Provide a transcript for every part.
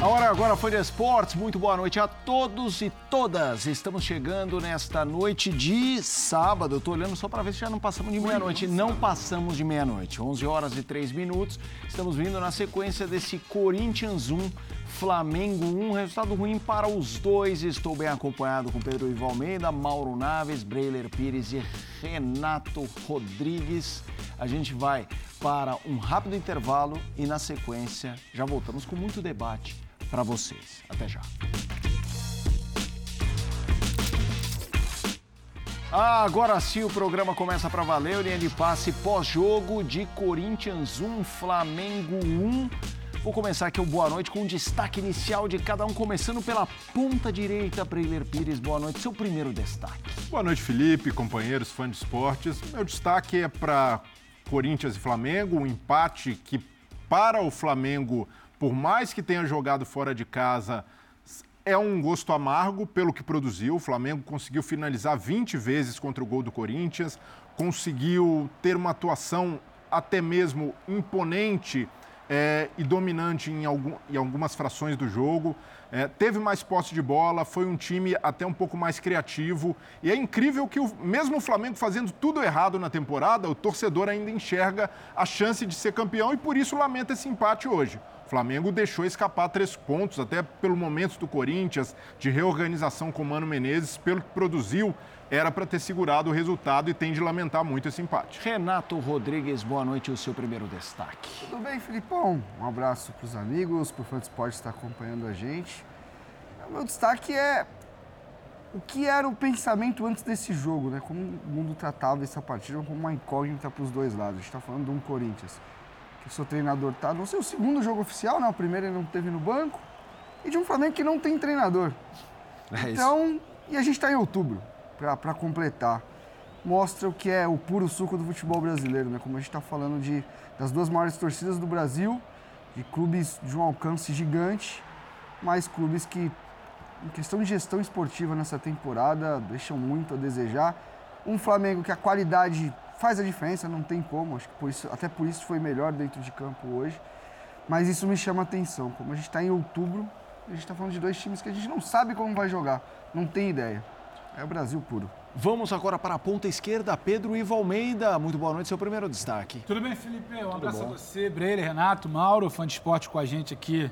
A hora agora foi de esportes. Muito boa noite a todos e todas. Estamos chegando nesta noite de sábado. Eu tô olhando só para ver se já não passamos de meia-noite. Não passamos de meia-noite. 11 horas e 3 minutos. Estamos vindo na sequência desse Corinthians 1, Flamengo 1. Resultado ruim para os dois. Estou bem acompanhado com Pedro Ivo Almeida, Mauro Naves, Breiler Pires e Renato Rodrigues. A gente vai para um rápido intervalo e na sequência já voltamos com muito debate para vocês. Até já. Ah, agora sim o programa começa para valer. Linha de passe pós-jogo de Corinthians 1, Flamengo 1. Vou começar aqui o boa noite com um destaque inicial de cada um, começando pela ponta direita, Breiler Pires. Boa noite, seu primeiro destaque. Boa noite, Felipe, companheiros, fãs de esportes. Meu destaque é para Corinthians e Flamengo, um empate que para o Flamengo por mais que tenha jogado fora de casa, é um gosto amargo pelo que produziu. O Flamengo conseguiu finalizar 20 vezes contra o gol do Corinthians, conseguiu ter uma atuação até mesmo imponente é, e dominante em, algum, em, algumas frações do jogo. É, teve mais posse de bola, foi um time até um pouco mais criativo. E é incrível que, o, mesmo o Flamengo fazendo tudo errado na temporada, o torcedor ainda enxerga a chance de ser campeão e por isso lamenta esse empate hoje. Flamengo deixou escapar três pontos, até pelo momento do Corinthians, de reorganização com o Mano Menezes, pelo que produziu, era para ter segurado o resultado e tem de lamentar muito esse empate. Renato Rodrigues, boa noite, o seu primeiro destaque. Tudo bem, Filipão? Um abraço para os amigos, para o Fã Esporte estar acompanhando a gente. O meu destaque é o que era o pensamento antes desse jogo, né? Como o mundo tratava essa partida como uma incógnita para os dois lados. A gente está falando de um Corinthians o seu treinador tá. Não sei, o segundo jogo oficial, né? O primeiro ele não teve no banco. E de um Flamengo que não tem treinador. É então, e a gente está em outubro, para completar. Mostra o que é o puro suco do futebol brasileiro, né? Como a gente está falando de, das duas maiores torcidas do Brasil, de clubes de um alcance gigante, mas clubes que, em questão de gestão esportiva nessa temporada, deixam muito a desejar. Um Flamengo que a qualidade faz a diferença, não tem como. Acho que por isso, até por isso foi melhor dentro de campo hoje. Mas isso me chama atenção. Como a gente está em outubro, a gente está falando de dois times que a gente não sabe como vai jogar, não tem ideia. É o Brasil puro. Vamos agora para a ponta esquerda, Pedro Ivo Almeida. Muito boa noite, seu primeiro destaque. Tudo bem, Felipe? Um Tudo abraço bom. a você, Breire, Renato, Mauro, fã de esporte com a gente aqui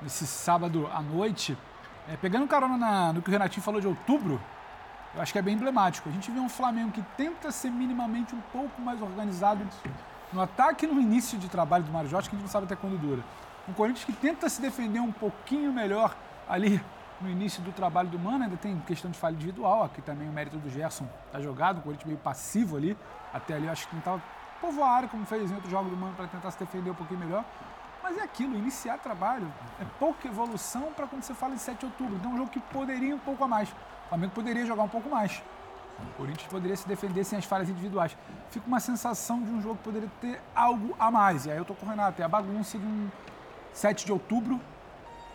nesse sábado à noite. É, pegando carona na, no que o Renatinho falou de outubro, eu acho que é bem emblemático. A gente vê um Flamengo que tenta ser minimamente um pouco mais organizado no ataque no início de trabalho do Mário Jorge, que a gente não sabe até quando dura. Um Corinthians que tenta se defender um pouquinho melhor ali no início do trabalho do Mano, ainda tem questão de falha individual, aqui também o mérito do Gerson está jogado, o Corinthians meio passivo ali, até ali eu acho que tentava povoar a área, como fez em outro jogo do Mano, para tentar se defender um pouquinho melhor. Mas é aquilo, iniciar trabalho é pouca evolução para quando você fala de 7 de outubro. Então é um jogo que poderia um pouco a mais. Flamengo poderia jogar um pouco mais. O Corinthians poderia se defender sem as falhas individuais. Fica uma sensação de um jogo que poderia ter algo a mais. E aí eu tô com o Renato, é a bagunça de um 7 de outubro,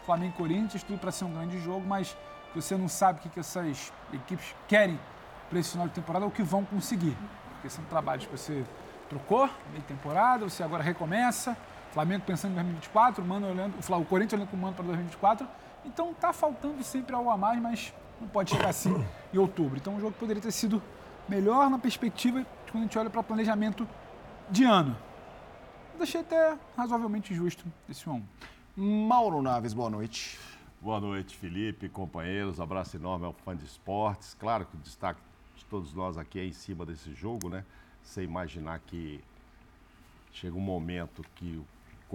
Flamengo e Corinthians, tudo para ser um grande jogo, mas você não sabe o que, que essas equipes querem para esse final de temporada ou que vão conseguir. Porque são trabalhos que você trocou meio temporada, você agora recomeça. Flamengo pensando em 2024, o, Mano olhando, o Corinthians olhando com o Mano para 2024. Então tá faltando sempre algo a mais, mas não pode chegar assim em outubro. Então, um jogo poderia ter sido melhor na perspectiva de quando a gente olha para planejamento de ano. Deixei até razoavelmente justo esse 1 Mauro Naves, boa noite. Boa noite, Felipe, companheiros. Abraço enorme ao fã de esportes. Claro que o destaque de todos nós aqui é em cima desse jogo, né? Você imaginar que chega um momento que o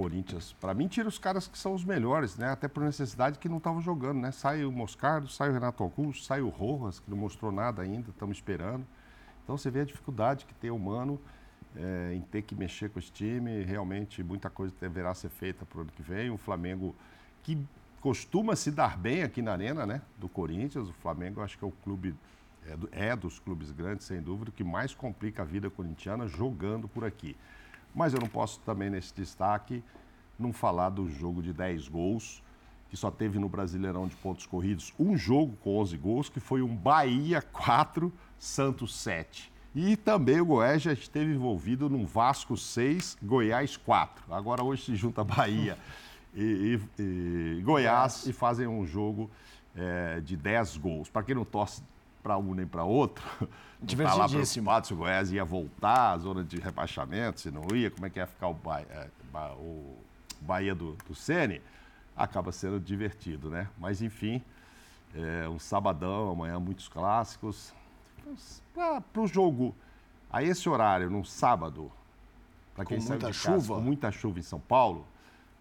Corinthians, para mim, tira os caras que são os melhores, né? Até por necessidade que não estavam jogando, né? Sai o Moscardo, sai o Renato Augusto, sai o Rojas, que não mostrou nada ainda, estamos esperando. Então você vê a dificuldade que tem o Mano é, em ter que mexer com esse time. Realmente, muita coisa deverá ser feita para o ano que vem. O Flamengo, que costuma se dar bem aqui na arena, né? Do Corinthians. O Flamengo, acho que é o clube, é, é dos clubes grandes, sem dúvida, que mais complica a vida corintiana jogando por aqui. Mas eu não posso também, nesse destaque, não falar do jogo de 10 gols, que só teve no Brasileirão de pontos corridos um jogo com 11 gols, que foi um Bahia 4, Santos 7. E também o Goiás já esteve envolvido num Vasco 6, Goiás 4. Agora hoje se junta Bahia e, e, e Goiás e fazem um jogo é, de 10 gols. Para quem não torce para um nem para outro, lá preocupado se o Goiás ia voltar à zona de rebaixamento, se não ia, como é que ia ficar o, Bahia, é, o Bahia do, do Sene, acaba sendo divertido, né? Mas enfim, é um sabadão, amanhã muitos clássicos. Para o jogo a esse horário, num sábado, para quem de casa, chuva. com muita chuva em São Paulo,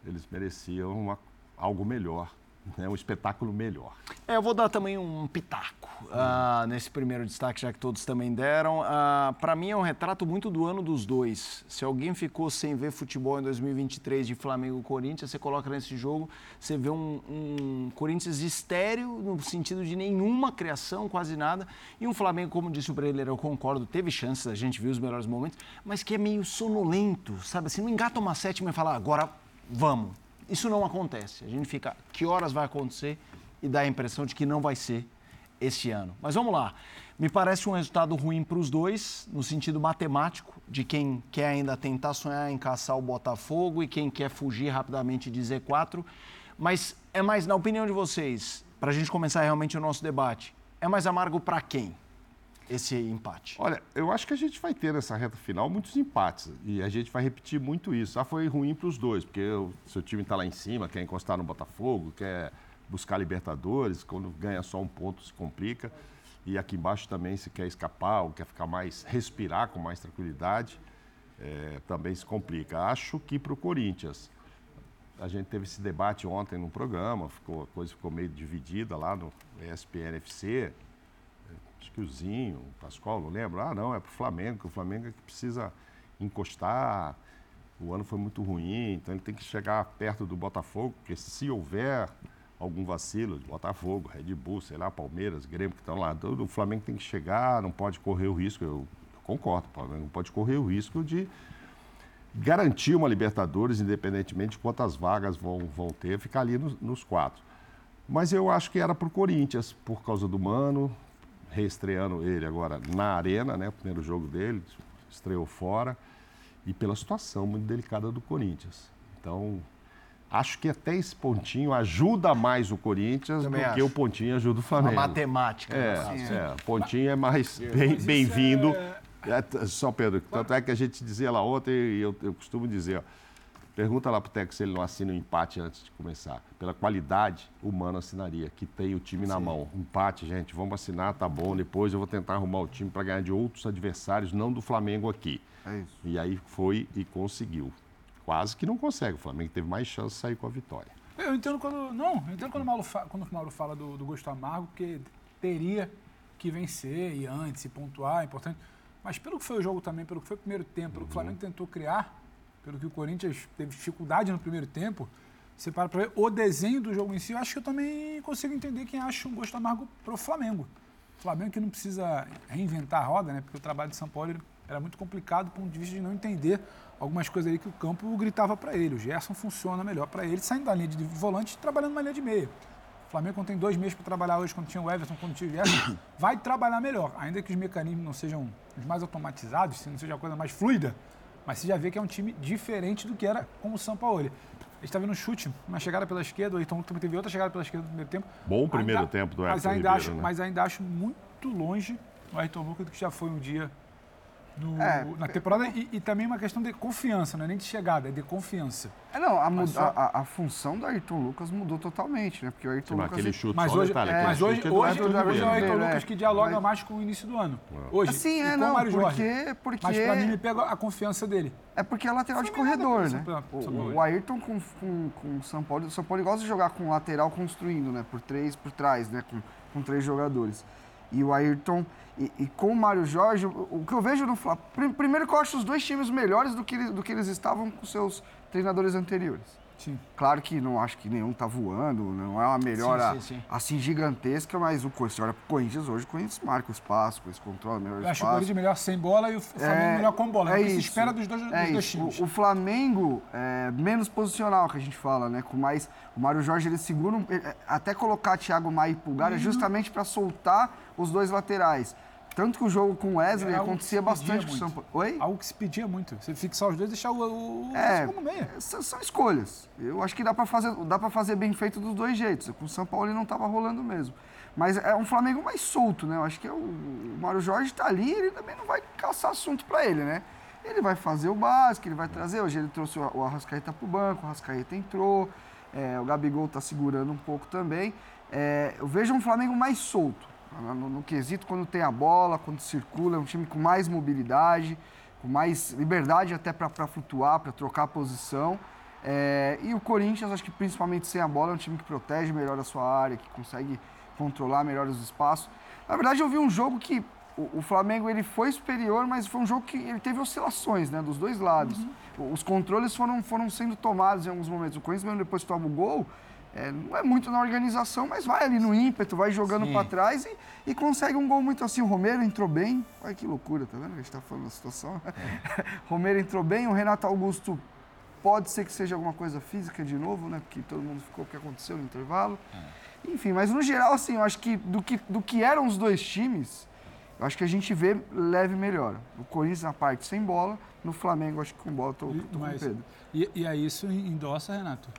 eles mereciam uma, algo melhor né, espetáculo melhor. É, eu vou dar também um pitaco uh, nesse primeiro destaque, já que todos também deram. Uh, ah, Para mim é um retrato muito do ano dos dois. Se alguém ficou sem ver futebol em 2023 de Flamengo e Corinthians, você coloca nesse jogo, você vê um, um Corinthians estéreo, no sentido de nenhuma criação, quase nada, e um Flamengo, como disse o Breler, eu concordo, teve chances, a gente viu os melhores momentos, mas que é meio sonolento, sabe assim, não engata uma sétima e fala, agora vamos isso não acontece. A gente fica, que horas vai acontecer? E dá a impressão de que não vai ser esse ano. Mas vamos lá. Me parece um resultado ruim para os dois, no sentido matemático, de quem quer ainda tentar sonhar em caçar o Botafogo e quem quer fugir rapidamente de Z4. Mas é mais, na opinião de vocês, para a gente começar realmente o nosso debate, é mais amargo para quem? Esse empate? Olha, eu acho que a gente vai ter nessa reta final muitos empates e a gente vai repetir muito isso. Ah, foi ruim para os dois, porque o seu time está lá em cima, quer encostar no Botafogo, quer buscar Libertadores, quando ganha só um ponto se complica. E aqui embaixo também se quer escapar ou quer ficar mais, respirar com mais tranquilidade, é, também se complica. Acho que para o Corinthians, a gente teve esse debate ontem no programa, ficou, a coisa ficou meio dividida lá no ESPN FC, acho que o Zinho, o Pascoal, não lembro. Ah, não, é para o Flamengo, que o Flamengo é que precisa encostar. O ano foi muito ruim, então ele tem que chegar perto do Botafogo, porque se houver algum vacilo Botafogo, Red Bull, sei lá, Palmeiras, Grêmio que estão lá, o Flamengo tem que chegar, não pode correr o risco, eu concordo, o Flamengo não pode correr o risco de garantir uma Libertadores, independentemente de quantas vagas vão, vão ter, ficar ali nos, nos quatro. Mas eu acho que era para o Corinthians, por causa do Mano, reestreando ele agora na arena, né? O primeiro jogo dele, estreou fora. E pela situação muito delicada do Corinthians. Então, acho que até esse pontinho ajuda mais o Corinthians Também do acho. que o pontinho ajuda o Flamengo. Uma matemática. É, assim, é. o pontinho é mais bem-vindo. Bem é... Só, Pedro, tanto é que a gente dizia lá ontem, e eu, eu costumo dizer, ó, Pergunta lá pro Teco se ele não assina o um empate antes de começar. Pela qualidade, o Mano assinaria, que tem o time Sim. na mão. Empate, gente, vamos assinar, tá bom. Depois eu vou tentar arrumar o time para ganhar de outros adversários, não do Flamengo aqui. É isso. E aí foi e conseguiu. Quase que não consegue. O Flamengo teve mais chance de sair com a vitória. Eu entendo quando. Não, eu entendo quando o Mauro, fa, quando o Mauro fala do, do gosto amargo, porque teria que vencer e antes, e pontuar, é importante. Mas pelo que foi o jogo também, pelo que foi o primeiro tempo, pelo que o Flamengo tentou criar, pelo que o Corinthians teve dificuldade no primeiro tempo, você para para ver o desenho do jogo em si, eu acho que eu também consigo entender quem acha um gosto amargo para o Flamengo. O Flamengo que não precisa reinventar a roda, né? Porque o trabalho de São Paulo era muito complicado do ponto de vista de não entender algumas coisas ali que o campo gritava para ele. O Gerson funciona melhor para ele, saindo da linha de volante e trabalhando na linha de meia. O Flamengo, quando tem dois meses para trabalhar hoje, quando tinha o Everton, quando tinha o Gerson, vai trabalhar melhor. Ainda que os mecanismos não sejam os mais automatizados, se não seja a coisa mais fluida, mas você já vê que é um time diferente do que era com o São Paulo. A gente está vendo um chute, uma chegada pela esquerda, o Ayrton também teve outra chegada pela esquerda no primeiro tempo. Bom primeiro ainda, tempo do Ayrton mas ainda Ribeiro, acho, né? Mas ainda acho muito longe o Ayrton Lucas do que já foi um dia no, é, na temporada e, e, também uma questão de confiança, não é nem de chegada, é de confiança. É, não, a, só... a, a, função do Ayrton Lucas mudou totalmente, né? Porque o Ayrton Sim, Lucas... Aquele chute mas hoje, detalhe, é, mas hoje, hoje, hoje, hoje é o Ayrton Lucas que dialoga mas... mais com o início do ano. Hoje, assim, é, não, porque, Jorge. porque... Mas pra mim me pega a confiança dele. É porque é lateral de corredor, né? O, o Ayrton com, com, com o São Paulo, o São Paulo gosta de jogar com lateral construindo, né? Por três, por trás, né? Com, com três jogadores. E o Ayrton e, e, com o Mário Jorge, o, que eu vejo no Flamengo. Primeiro que eu acho os dois times melhores do que, do que eles estavam com seus treinadores anteriores. Sim. Claro que não acho que nenhum tá voando, não é uma melhora sim, sim, sim. assim gigantesca, mas o você olha pro Corinthians hoje, o Corinthians marca o espaço, o controla melhor o espaço. acho o Corinthians melhor sem bola e o Flamengo é, melhor com bola. É, é o que se espera dos dois, é dos dois times. O, o, Flamengo é menos posicional, que a gente fala, né? Com mais. O Mário Jorge ele segura. Até colocar Thiago Maia e Pulgar é uhum. é justamente para soltar os dois laterais Tanto que o jogo com o Wesley É acontecia bastante com o São. Paulo. Oi? Algo que se pedia muito. Você fixar os dois e deixar o, o, É, como meia. são, são escolhas. Eu acho que dá para fazer, dá para fazer bem feito dos dois jeitos. Com o São Paulo ele não estava rolando mesmo. Mas é um Flamengo mais solto, né? Eu acho que é o, o Mário Jorge está ali, ele também não vai caçar assunto para ele, né? Ele vai fazer o básico, ele vai trazer. Hoje ele trouxe o, o Arrascaeta para o banco, o Arrascaeta entrou, é, o Gabigol está segurando um pouco também. É, eu vejo um Flamengo mais solto. No, no- quesito, quando tem a bola, quando circula, é um time com mais mobilidade, com mais liberdade até para flutuar, para trocar a posição. É, e o Corinthians, acho que principalmente sem a bola, é um time que protege melhor a sua área, que consegue controlar melhor os espaços. Na verdade, eu vi um jogo que o, o Flamengo ele foi superior, mas foi um jogo que ele teve oscilações, né, dos dois lados. O- Os controles foram, foram sendo tomados em alguns momentos. O Corinthians, mesmo depois que toma o gol, é, não é muito na organização, mas vai ali no ímpeto, vai jogando para trás e, e consegue um gol muito assim. O Romero entrou bem. Olha que loucura, tá vendo? A gente tá falando da situação. Romero entrou bem, o Renato Augusto pode ser que seja alguma coisa física de novo, né? Porque todo mundo ficou o que aconteceu no intervalo. Enfim, mas no geral, assim, eu acho que do, que do que eram os dois times, eu acho que a gente vê leve melhor. O Corinthians na parte sem bola, no Flamengo, acho que com bola, tô, tô com o Pedro. E, e aí isso endossa, Renato.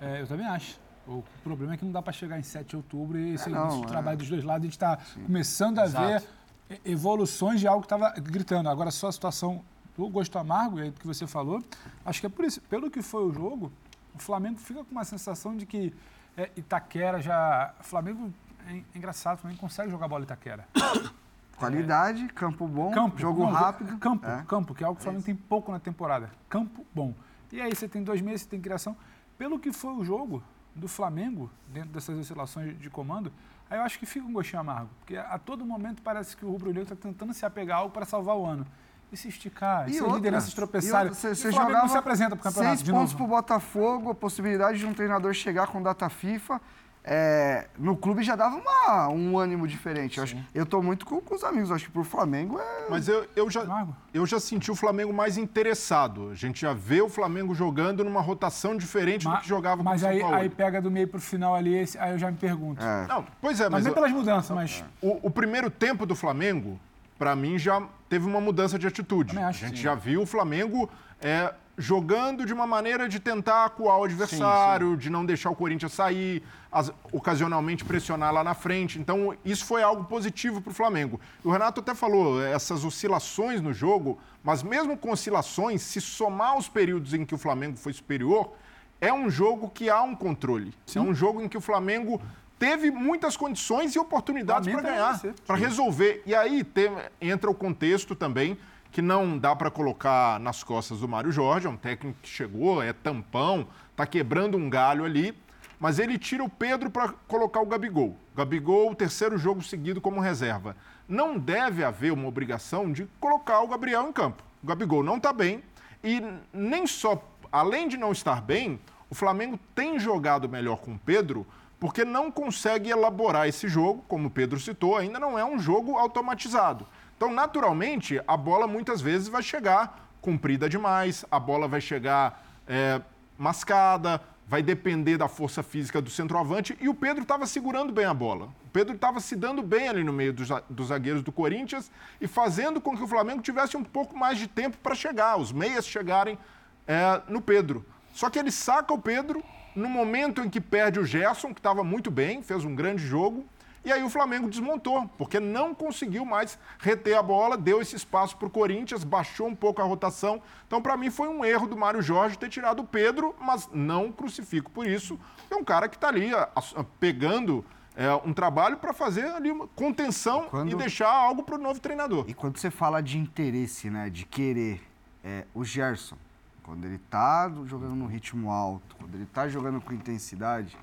É, eu também acho. O problema é que não dá para chegar em 7 de outubro e esse, não, esse é. trabalho dos dois lados, a gente está começando a Exato. ver evoluções de algo que estava gritando. Agora, só a situação do gosto amargo, aí do que você falou, acho que é por isso. Pelo que foi o jogo, o Flamengo fica com uma sensação de que é, Itaquera já... O Flamengo, é, é engraçado, o Flamengo consegue jogar bola em Itaquera. Qualidade, campo bom, Campo, jogo não, rápido. Campo, É. campo, que é algo que o Flamengo tem pouco na temporada. Campo bom. E aí você tem dois meses, você tem criação. Pelo que foi o jogo do Flamengo, dentro dessas oscilações de comando, aí eu acho que fica um gostinho amargo. Porque a todo momento parece que o Rubro Negro está tentando se apegar a algo para salvar o ano. E se esticar, e, se outra, lideranças tropeçarem. e Você o você Flamengo jogava não se apresenta para o campeonato seis de pontos novo. pro Botafogo, a possibilidade de um treinador chegar com data FIFA. É, no clube já dava uma- um ânimo diferente. Eu, acho, eu tô muito com, com os amigos. eu Acho que pro Flamengo é. Mas eu, eu, já, eu já senti o Flamengo mais interessado. A gente já vê o Flamengo jogando numa rotação diferente do Ma- que jogava mas com o aí, Paulo. aí pega do meio para o final ali, esse- aí eu já me pergunto. É. Não, pois é, Mas mas eu- pelas mudanças, mas o, o primeiro tempo do Flamengo, pra mim, já teve uma mudança de atitude. Também A acho, gente sim. já viu o Flamengo é, jogando de uma maneira de tentar acuar o adversário, de não deixar o Corinthians sair, as- ocasionalmente pressionar lá na frente. Então, isso foi algo positivo para o Flamengo. O Renato até falou, essas oscilações no jogo, mas mesmo com oscilações, se somar os períodos em que o Flamengo foi superior, é um jogo que há um controle. É um jogo em que o Flamengo teve muitas condições e oportunidades para ganhar, para resolver. E aí tem- entra o contexto também que não dá para colocar nas costas do Mário Jorge, é um técnico que chegou, é tampão, tá quebrando um galho ali, mas ele tira o Pedro para colocar o Gabigol. Gabigol, o terceiro jogo seguido como reserva. Não deve haver uma obrigação de colocar o Gabriel em campo. O Gabigol não está bem e nem só, além de não estar bem, o Flamengo tem jogado melhor com o Pedro porque não consegue elaborar esse jogo, como o Pedro citou, ainda não é um jogo automatizado. Então, naturalmente, a bola muitas vezes vai chegar comprida demais, a bola vai chegar é, mascada, vai depender da força física do centroavante e o Pedro estava segurando bem a bola. O Pedro estava se dando bem ali no meio dos, dos zagueiros do Corinthians e fazendo com que o Flamengo tivesse um pouco mais de tempo para chegar, os meias chegarem é, no Pedro. Só que ele saca o Pedro no momento em que perde o Gerson, que estava muito bem, fez um grande jogo, e aí o Flamengo desmontou, porque não conseguiu mais reter a bola, deu esse espaço para o Corinthians, baixou um pouco a rotação. Então, para mim, foi um erro do Mário Jorge ter tirado o Pedro, mas não crucifico por isso. É um cara que está ali a- a- pegando é, um trabalho para fazer ali uma contenção Quando- e deixar algo para o novo treinador. E quando você fala de interesse, né, de querer, é, o Gerson, quando ele tá jogando no ritmo alto, quando ele tá jogando com intensidade,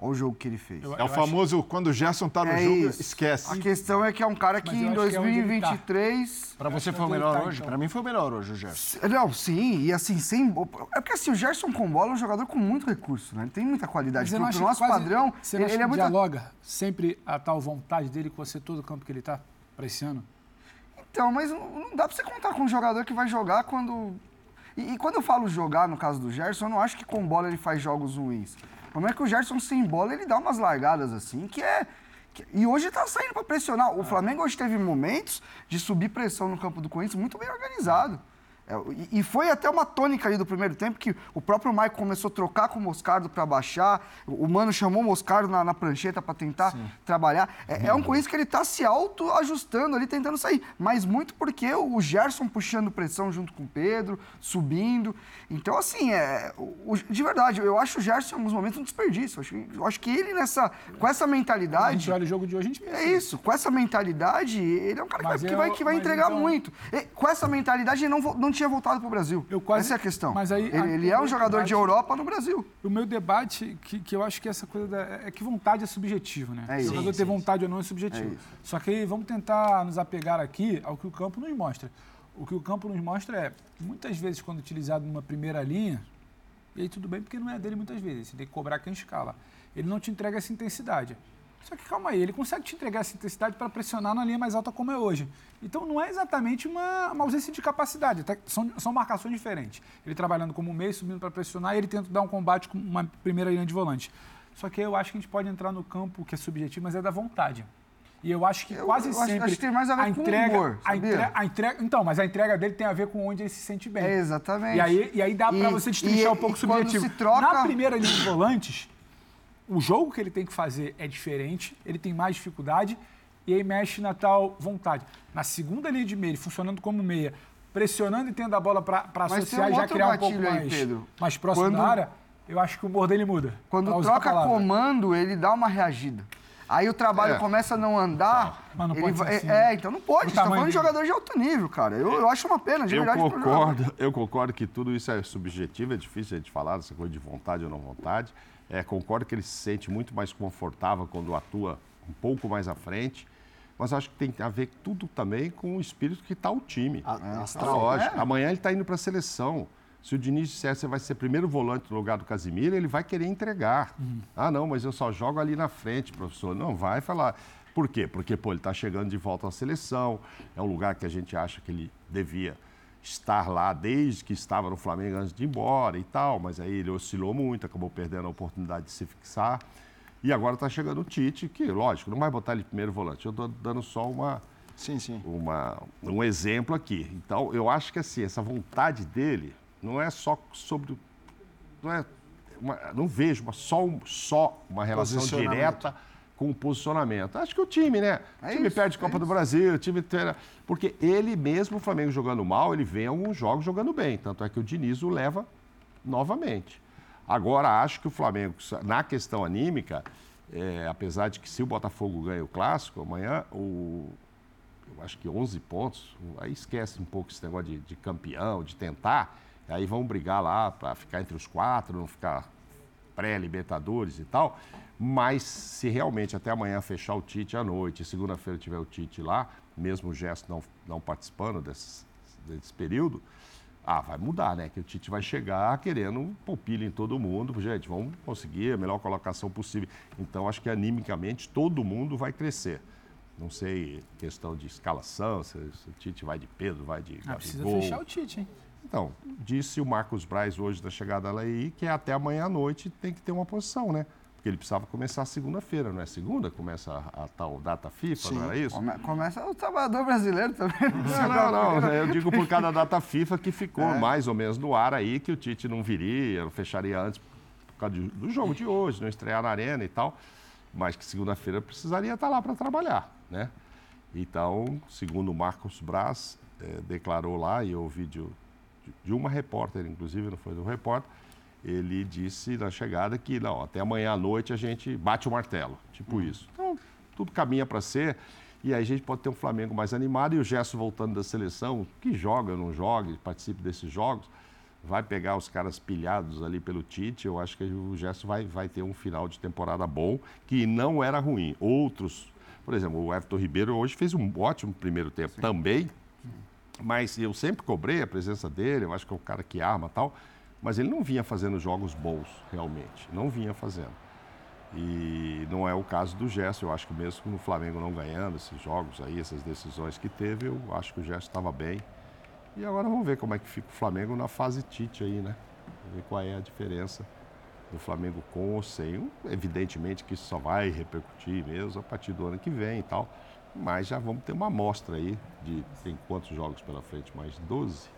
olha o jogo que ele fez. Eu- É o famoso, quando o Gerson está no É jogo, isso. esquece. A questão é que é um cara que em acho que é onde ele tá. 2023. Pra você acho foi o ele melhor tá, hoje? então. Pra mim foi o melhor hoje, o Gerson. Não, sim, e assim, sem. É porque assim, o Gerson com bola é um jogador com muito recurso, né? Ele tem muita qualidade. Pro, pro nosso quase- padrão, você ele, ele é que muito. dialoga sempre a tal vontade dele com você todo o campo que ele tá para esse ano? Então, mas não dá pra você contar com um jogador que vai jogar quando. E, e quando eu falo jogar, no caso do Gerson, eu não acho que com bola ele faz jogos ruins. Problema é que o Gerson sem bola, ele dá umas largadas assim, que é. E hoje está saindo para pressionar. O Flamengo hoje teve momentos de subir pressão no campo do Corinthians muito bem organizado. É, e foi até uma tônica ali do primeiro tempo que o próprio Maicon começou a trocar com o Moscardo para baixar. O Mano chamou o Moscardo na, na prancheta para tentar Sim. trabalhar. É, é, um Corinthians que ele está se auto-ajustando ali, tentando sair. Mas muito porque o Gerson puxando pressão junto com o Pedro, subindo. Então, assim, é, o, de verdade, eu acho o Gerson em alguns momentos um desperdício. Eu acho, eu acho que ele, nessa, com essa mentalidade. A gente olha o jogo de hoje, a gente pensa. É isso, com essa mentalidade, ele é um cara que, vai, que vai, que vai entregar então... muito. E, com essa mentalidade, ele não, não tinha voltado para o Brasil. Quase... Essa é a questão. Mas aí, ele, ele é um jogador debate... de Europa no Brasil. O meu debate, que, que eu acho que essa coisa da, é que vontade é subjetivo, né? É isso. O jogador sim, ter sim, vontade sim. ou não é subjetivo. É Só que vamos tentar nos apegar aqui ao que o campo nos mostra. O que o campo nos mostra é, muitas vezes, quando utilizado numa primeira linha, e aí tudo bem porque não é dele muitas vezes, você tem que cobrar quem escala. Ele não te entrega essa intensidade. Só que calma aí, ele consegue te entregar essa intensidade para pressionar na linha mais alta como é hoje. Então não é exatamente uma, uma ausência de capacidade, até são, são marcações diferentes. Ele trabalhando como meio, subindo para pressionar, e ele tenta dar um combate com uma primeira linha de volante. Só que eu acho que a gente pode entrar no campo que é subjetivo, mas é da vontade. E eu acho que eu, quase eu sempre. Acho que tem mais a ver a com entrega, humor, a entrega, a entrega, Então, mas a entrega dele tem a ver com onde ele se sente bem. É, exatamente. E aí, e aí dá para você destrinchar um pouco o subjetivo. Troca... Na primeira linha de volantes, o jogo que ele tem que fazer é diferente, ele tem mais dificuldade e aí mexe na tal vontade. Na segunda linha de meia, funcionando como meia, pressionando e tendo a bola para associar um e já criar um pouco mais, aí, mais próximo Quando... da área, eu acho que o humor dele muda. Quando troca comando, ele dá uma reagida. Aí o trabalho é. começa a não andar. Mas não pode vai, assim, é, então não pode. Você tá falando de jogador de alto nível, cara. Eu, eu acho uma pena, de eu verdade. Concordo, eu concordo que tudo isso é subjetivo, é difícil a gente falar dessa coisa de vontade ou não vontade. É, concordo que ele se sente muito mais confortável quando atua um pouco mais à frente. Mas acho que tem a ver tudo também com o espírito que está o time. A, é, lógico. É. Amanhã ele está indo para a seleção. Se o Diniz disser que você vai ser primeiro volante no lugar do Casimiro, ele vai querer entregar. Uhum. Ah, não, mas eu só jogo ali na frente, professor. Não, vai falar. Por quê? Porque pô, ele está chegando de volta à seleção, é um lugar que a gente acha que ele devia estar lá desde que estava no Flamengo antes de ir embora e tal, mas aí ele oscilou muito, acabou perdendo a oportunidade de se fixar. E agora está chegando o Tite, que, lógico, não vai botar ele primeiro volante. Eu estou dando só uma, sim, sim. Uma, um exemplo aqui. Então, eu acho que assim, essa vontade dele não é só sobre. Não, é uma, não vejo uma, só, só uma relação direta com o posicionamento. Acho que o time, né? É o time isso, perde é Copa do Brasil, o time. Porque ele mesmo, o Flamengo jogando mal, ele vem alguns jogos jogando bem. Tanto é que o Diniz o leva novamente. Agora, acho que o Flamengo, na questão anímica, é, apesar de que se o Botafogo ganha o clássico amanhã, o, eu acho que 11 pontos, aí esquece um pouco esse negócio de, de campeão, de tentar. Aí vão brigar lá para ficar entre os quatro, não ficar pré-Libertadores e tal. Mas se realmente até amanhã fechar o Tite à noite, segunda-feira tiver o Tite lá, mesmo o Gesto não, não participando desse, desse período, ah, vai mudar, né? Que o Tite vai chegar querendo um palpilho em todo mundo. Gente, vamos conseguir a melhor colocação possível. Então, acho que animicamente todo mundo vai crescer. Não sei, questão de escalação, se, se o Tite vai de Pedro, vai de ah, Precisa fechar o Tite, hein? Então, disse o Marcos Braz hoje da chegada lá aí que até amanhã à noite tem que ter uma posição, né? Porque ele precisava começar segunda-feira, não é segunda? Começa a, a, tal data FIFA, Sim. não era isso? Come, começa o trabalhador brasileiro também. Não, não, não, eu digo por cada data FIFA que ficou é. mais ou menos no ar aí, que o Tite não viria, não fecharia antes por causa do jogo de hoje, não estrear na arena e tal. Mas que segunda-feira precisaria estar lá para trabalhar, né? Então, segundo o Marcos Braz, é, declarou lá, e eu ouvi de, de uma repórter, inclusive, não foi do repórter, ele disse na chegada que não, até amanhã à noite a gente bate o martelo, tipo uhum. isso. Então, tudo caminha para ser. E aí a gente pode ter um Flamengo mais animado e o Gesso voltando da seleção, que joga, não joga, participe desses jogos, vai pegar os caras pilhados ali pelo Tite. Eu acho que o Gesso vai, vai ter um final de temporada bom, que não era ruim. Outros, por exemplo, o Everton Ribeiro hoje fez um ótimo primeiro tempo Sim. também, mas eu sempre cobrei a presença dele, eu acho que é um cara que arma tal, mas ele não vinha fazendo jogos bons, realmente, não vinha fazendo. E não é o caso do Gerson, eu acho que mesmo no Flamengo não ganhando esses jogos aí, essas decisões que teve, eu acho que o Gerson estava bem. E agora vamos ver como é que fica o Flamengo na fase Tite aí, né? Ver qual é a diferença do Flamengo com ou sem. Evidentemente que isso só vai repercutir mesmo a partir do ano que vem e tal. Mas já vamos ter uma amostra aí de tem quantos jogos pela frente? Mais 12?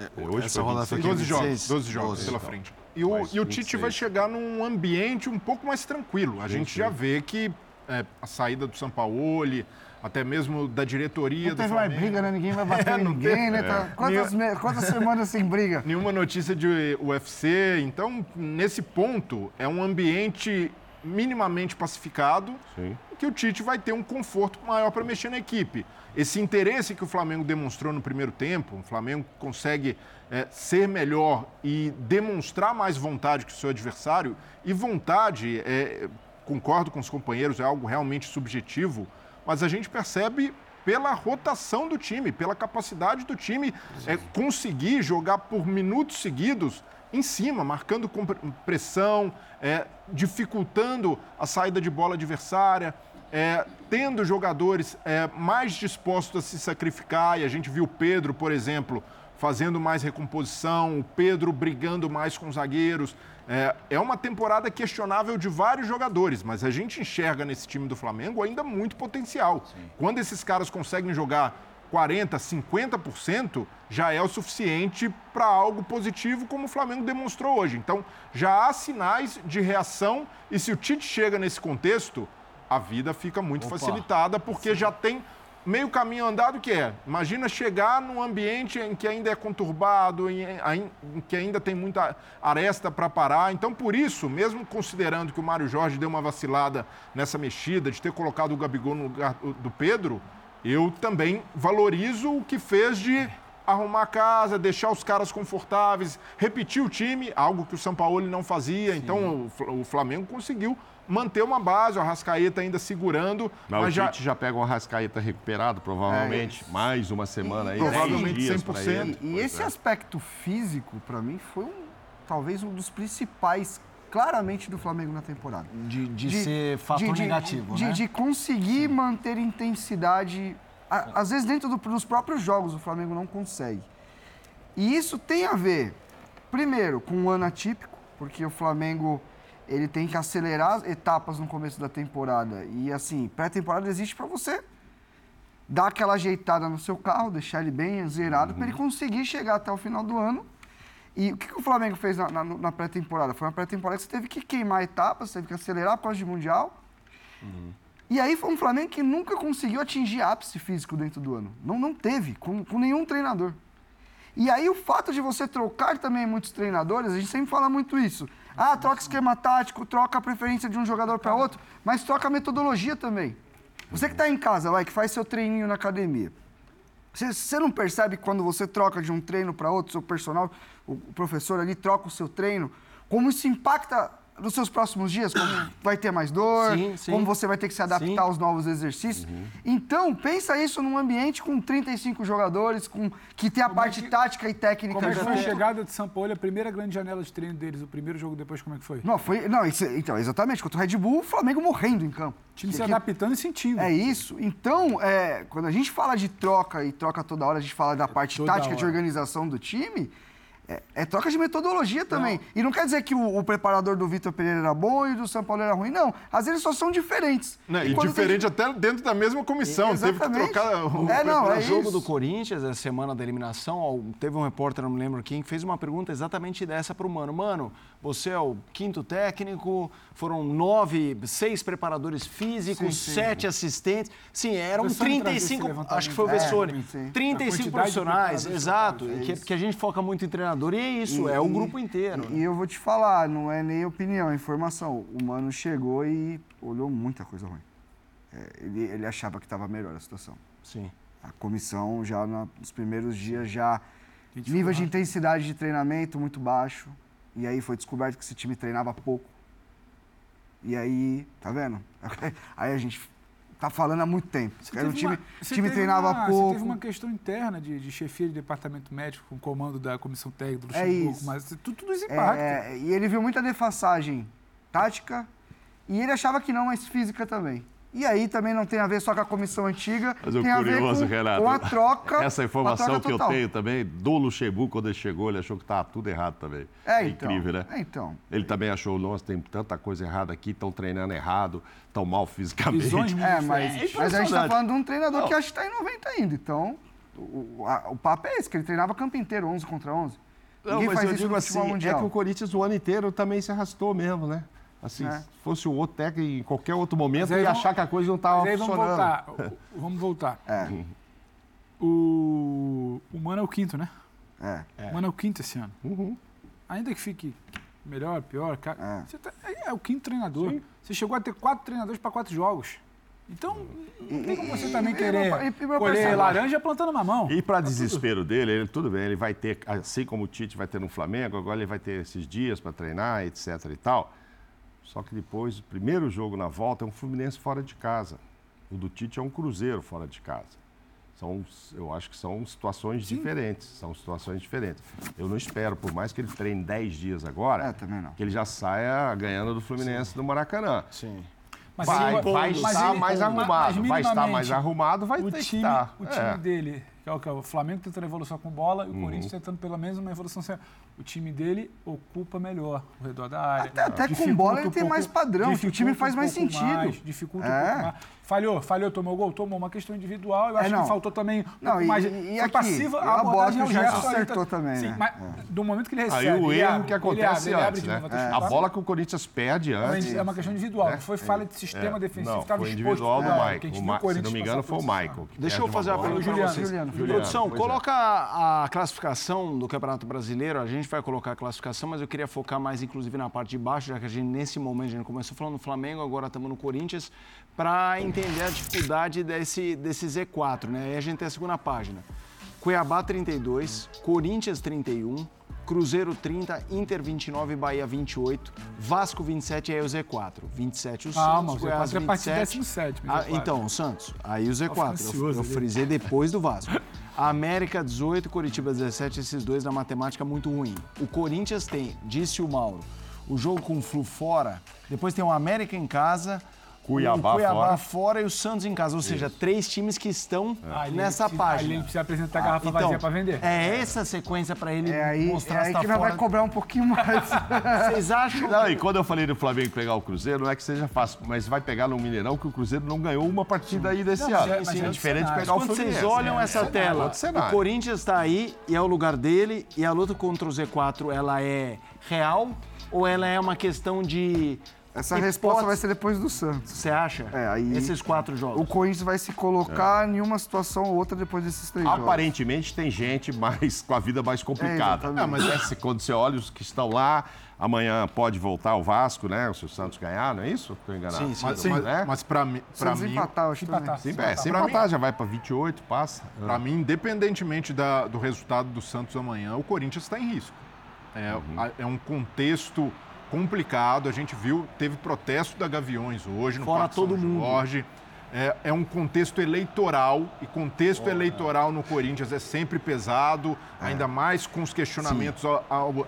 É, hoje Essa rodada foi 12 jogos, 12 jogos 12, pela então. frente. E o, e o Tite vai chegar num ambiente um pouco mais tranquilo. A gente já vê que é, a saída do Sampaoli, até mesmo da diretoria não do teve mais briga, né? Ninguém vai bater é, ninguém, né? Tá... Quantas, Nenhum... quantas semanas sem briga? Nenhuma notícia de UFC. Então, nesse ponto, é um ambiente minimamente pacificado, Sim. que o Tite vai ter um conforto maior para mexer na equipe. Esse interesse que o Flamengo demonstrou no primeiro tempo, o Flamengo consegue é, ser melhor e demonstrar mais vontade que o seu adversário, e vontade, é, concordo com os companheiros, é algo realmente subjetivo, mas a gente percebe pela rotação do time, pela capacidade do time é, conseguir jogar por minutos seguidos em cima, marcando com pressão, é, dificultando a saída de bola adversária, é, tendo jogadores é, mais dispostos a se sacrificar. E a gente viu o Pedro, por exemplo, fazendo mais recomposição, o Pedro brigando mais com os zagueiros. É, é uma temporada questionável de vários jogadores, mas a gente enxerga nesse time do Flamengo ainda muito potencial. Sim. Quando esses caras conseguem jogar 40%, 50%, já é o suficiente para algo positivo, como o Flamengo demonstrou hoje. Então, já há sinais de reação e se o Tite chega nesse contexto, a vida fica muito Opa. facilitada, porque Sim. já tem meio caminho andado que é. Imagina chegar num ambiente em que ainda é conturbado, em, em que ainda tem muita aresta para parar. Então, por isso, mesmo considerando que o Mário Jorge deu uma vacilada nessa mexida, de ter colocado o Gabigol no lugar do Pedro, eu também valorizo o que fez de arrumar a casa, deixar os caras confortáveis, repetir o time, algo que o São Paulo não fazia. Sim. Então, o Flamengo conseguiu manter uma base, o Arrascaeta ainda segurando. Mas, mas o já... já pega o Arrascaeta recuperado, provavelmente, é mais uma semana e, aí. Provavelmente 100%. E, e esse é. aspecto físico, para mim, foi um, talvez um dos principais claramente do Flamengo na temporada. De, de, de ser fator de, negativo, de, né? De conseguir Sim. manter intensidade. às vezes, dentro do, dos próprios jogos, o Flamengo não consegue. E isso tem a ver, primeiro, com um ano atípico, porque o Flamengo ele tem que acelerar etapas no começo da temporada. E assim, pré-temporada existe para você dar aquela ajeitada no seu carro, deixar ele bem zerado, uhum. para ele conseguir chegar até o final do ano. E o que, que o Flamengo fez na, na, na pré-temporada? Foi uma pré-temporada que você teve que queimar etapas, teve que acelerar por causa de Mundial. Uhum. E aí foi um Flamengo que nunca conseguiu atingir ápice físico dentro do ano. Não, não teve, com, com nenhum treinador. E aí o fato de você trocar também muitos treinadores, a gente sempre fala muito isso. Ah, troca esquema tático, troca a preferência de um jogador para outro, mas troca a metodologia também. Você que está em casa, vai, que faz seu treininho na academia. Você, não percebe quando você troca de um treino para outro, seu personal, o professor ali troca o seu treino, como isso impacta nos seus próximos dias, como vai ter mais dor, sim, sim. como você vai ter que se adaptar sim. aos novos exercícios. Uhum. Então, pensa isso num ambiente com 35 jogadores, com que tem a como é parte é que, tática e técnica. Como é que foi a chegada de São Paulo, a primeira grande janela de treino deles, o primeiro jogo depois, como é que foi? Não, foi. Não, isso, então, exatamente, contra o Red Bull, o Flamengo morrendo em campo. O time se adaptando e sentindo. É isso. Então, é, quando a gente fala de troca e troca toda hora, a gente fala da parte tática hora. de organização do time é, é, troca de metodologia também. Não. E não quer dizer que o, o, preparador do Vitor Pereira era bom e do São Paulo era ruim. Não. Às vezes só são diferentes. Não, e, e diferente tem... até dentro da mesma comissão. Teve que trocar o, é, não, é jogo isso. do Corinthians, a semana da eliminação, teve um repórter, não me lembro quem, que fez uma pergunta exatamente dessa para o Mano. Mano, você é o quinto técnico, foram nove, seis preparadores físicos, sim, sim. sete assistentes. Sim, eram 35, acho que foi o Vessone, é, 35 profissionais, exato, é que, que, a gente foca muito em treinador. E é isso, e, é o grupo inteiro. E, e eu vou te falar, não é nem opinião, é informação. O Mano chegou e olhou muita coisa ruim. É, ele, ele achava que estava melhor a situação. Sim. A comissão já nos primeiros dias já nível de intensidade de treinamento muito baixo e aí foi descoberto que esse time treinava pouco. E aí, tá vendo? Aí a gente tá falando há muito tempo. Era um time, uma, time treinava uma, pouco. Você teve uma questão interna de, de chefia de departamento médico com o comando da comissão técnica do Luxemburgo, é mas tudo, tudo isso impacta. É, e ele viu muita defassagem tática e ele achava que não, mas física também. E aí também não tem a ver só com a comissão antiga, Mas o tem a ver curioso, com, Renato, com a troca. Essa informação troca que eu tenho também, do Luxemburgo, quando ele chegou, ele achou que estava tudo errado também. É, então. incrível, né? É, então. Ele também achou, nossa, tem tanta coisa errada aqui, estão treinando errado, estão mal fisicamente. Visões É, mas, diferentes. mas a gente está falando de um treinador Não. que acho que está em 90 ainda. Então, o, a- o papo é esse, que ele treinava campo inteiro, 11 contra 11. Não, Ninguém mas faz eu isso digo no assim, é mundial. que o Corinthians o ano inteiro também se arrastou mesmo, né? Assim, É. se fosse o outro técnico em qualquer outro momento, ia vamos- achar que a coisa não estava aí vamos funcionando. voltar. O- Vamos voltar. É, O, o Mano é o quinto, né? é. O Mano é o quinto esse ano. Uhum. Ainda que fique melhor, pior, cara, É. você tá- é, é o quinto treinador. Você chegou a ter quatro treinadores para quatro jogos. Então, não tem como você também e- querer e- e colher laranja plantando mamão. E para desespero dele, ele, tudo bem, ele vai ter, assim como o Tite vai ter no Flamengo, agora ele vai ter esses dias para treinar, etc e tal. Só que depois, o primeiro jogo na volta é um Fluminense fora de casa. O do Tite é um Cruzeiro fora de casa. São, eu acho que são situações diferentes. São situações diferentes. Eu não espero, por mais que ele treine 10 dias agora, É, também não. que ele já saia ganhando do Fluminense no Maracanã. Sim. Mas Vai, ele- vai mas estar ele- mais mas arrumado. Vai estar mais arrumado, vai o ter que time, estar. o time É. dele, que é o, que é o Flamengo tentando evolução com bola e o Uhum. Corinthians tentando pelo menos uma evolução. sem- O time dele ocupa melhor o redor da área. Até- até com bola ele um tem pouco- mais padrão, que o time faz um mais sentido. mais, dificulta um É. pouco mais. Falhou, falhou, tomou gol, tomou uma questão individual. Eu É, acho não. que faltou também um Não, pouco e- mais. e foi aqui? passiva E a a bola que o ao Gerson acertou ele tá- também, Sim, né? mas do momento que ele recebe. Aí o ele erro abre, que ele acontece abre, ele abre antes, de né? novo, A bola que o Corinthians perde antes. É uma questão individual, não foi falha de sistema É, defensivo, não, estava foi exposto individual do a Michael. O se não me engano, foi o. Michael. Deixa eu fazer uma bola. pergunta para Juliano, vocês. Produção, é. coloca a, a classificação do Campeonato Brasileiro. A gente vai colocar a classificação, mas eu queria focar mais, inclusive, na parte de baixo, já que a gente, nesse momento, a gente começou falando do Flamengo, agora estamos no Corinthians, para entender a dificuldade desse, desse Z4, né? Aí a gente tem a segunda página. Cuiabá 32, Corinthians 31, Cruzeiro 30, Inter 29, Bahia 28, Vasco 27 e aí o Z4. 27 o Calma, Santos, o Goiás Z4 é a partir do 27. 17º, Ah, Z4. então, o Santos. Aí o Z4. Eu, eu frisei depois do Vasco. América 18, Curitiba 17, esses dois na matemática muito ruim. O Corinthians tem, disse o Mauro, o jogo com o Flu fora, depois tem o América em casa, Cuiabá o Cuiabá fora. fora. e o Santos em casa. Ou seja, três times que estão Ah, ele nessa precisa- página. Ele precisa apresentar a garrafa Então, vazia para vender. É essa sequência para ele É aí, mostrar é aí tá que nós fora. vai cobrar um pouquinho mais. Vocês acham Não, e quando eu falei do Flamengo pegar o Cruzeiro, não é que seja fácil, mas vai pegar no Mineirão que o Cruzeiro não ganhou uma partida aí desse Não, ano. é- mas é é diferente de pegar o Quando Fluminense. vocês olham É, essa é tela, o Corinthians está aí e é o lugar dele e a luta contra o Z4 ela é real ou ela é uma questão de Essa hipótese? resposta vai ser depois do Santos. Você acha? É, aí- Esses quatro jogos. O Corinthians vai se colocar em uma situação ou outra depois desses três jogos. Aparentemente tem gente mais com a vida mais complicada. Não, mas é, quando você olha os que estão lá, amanhã pode voltar o Vasco, né? Se o Santos ganhar, não é isso? Estou enganado. Sim, sim. Mas, Sim. mas, né? mas para mim, Se pra eles mim, empatar, eu acho também. Empatar. Sim, é, se empatar já vai para 28, passa. Para mim, independentemente da- do resultado do Santos amanhã, o Corinthians está em risco. É, a- é um contexto complicado. A gente viu, teve protesto da Gaviões hoje no Fora Parque São todo mundo. Jorge. É, é um contexto eleitoral e contexto eleitoral no Corinthians é sempre pesado, ainda mais com os questionamentos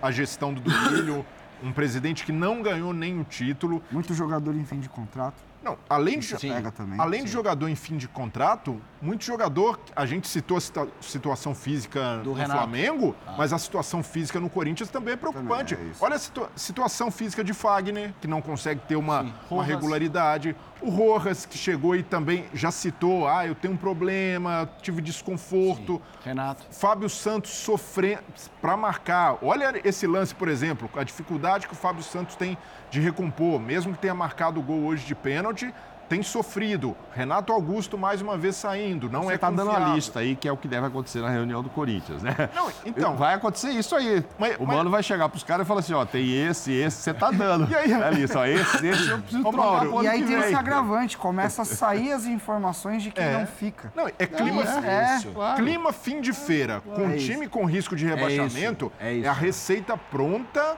à gestão do Duílio, um presidente que não ganhou nenhum título. Muito jogador em fim de contrato. Não, além de, pega também. além de jogador em fim de contrato, muito jogador, a gente citou a situa- situação física Do no Renato. Flamengo, mas a situação física no Corinthians também é preocupante. Também é. Olha a situa- situação física de Fagner, que não consegue ter uma, uma regularidade. O Rojas, que chegou e também já citou, ah, eu tenho um problema, tive desconforto. Renato. Fábio Santos sofrendo para marcar. Olha esse lance, por exemplo, a dificuldade que o Fábio Santos tem de recompor, mesmo que tenha marcado o gol hoje de pênalti, tem sofrido. Renato Augusto mais uma vez saindo, não Você é está dando a confiável. lista aí, que é o que deve acontecer na reunião do Corinthians, né? Não, então- Vai acontecer isso aí. Mas- o mas- mano vai chegar pros caras e falar assim, ó, tem esse, esse, você tá dando. E aí? É isso, ó, esse, esse eu preciso Ô, trocar E aí tem vem. esse agravante, começa a sair as informações de quem É. não fica. Não, é clima, É, isso. Claro. clima fim de feira, com É isso. time com risco de rebaixamento, é isso. é a receita pronta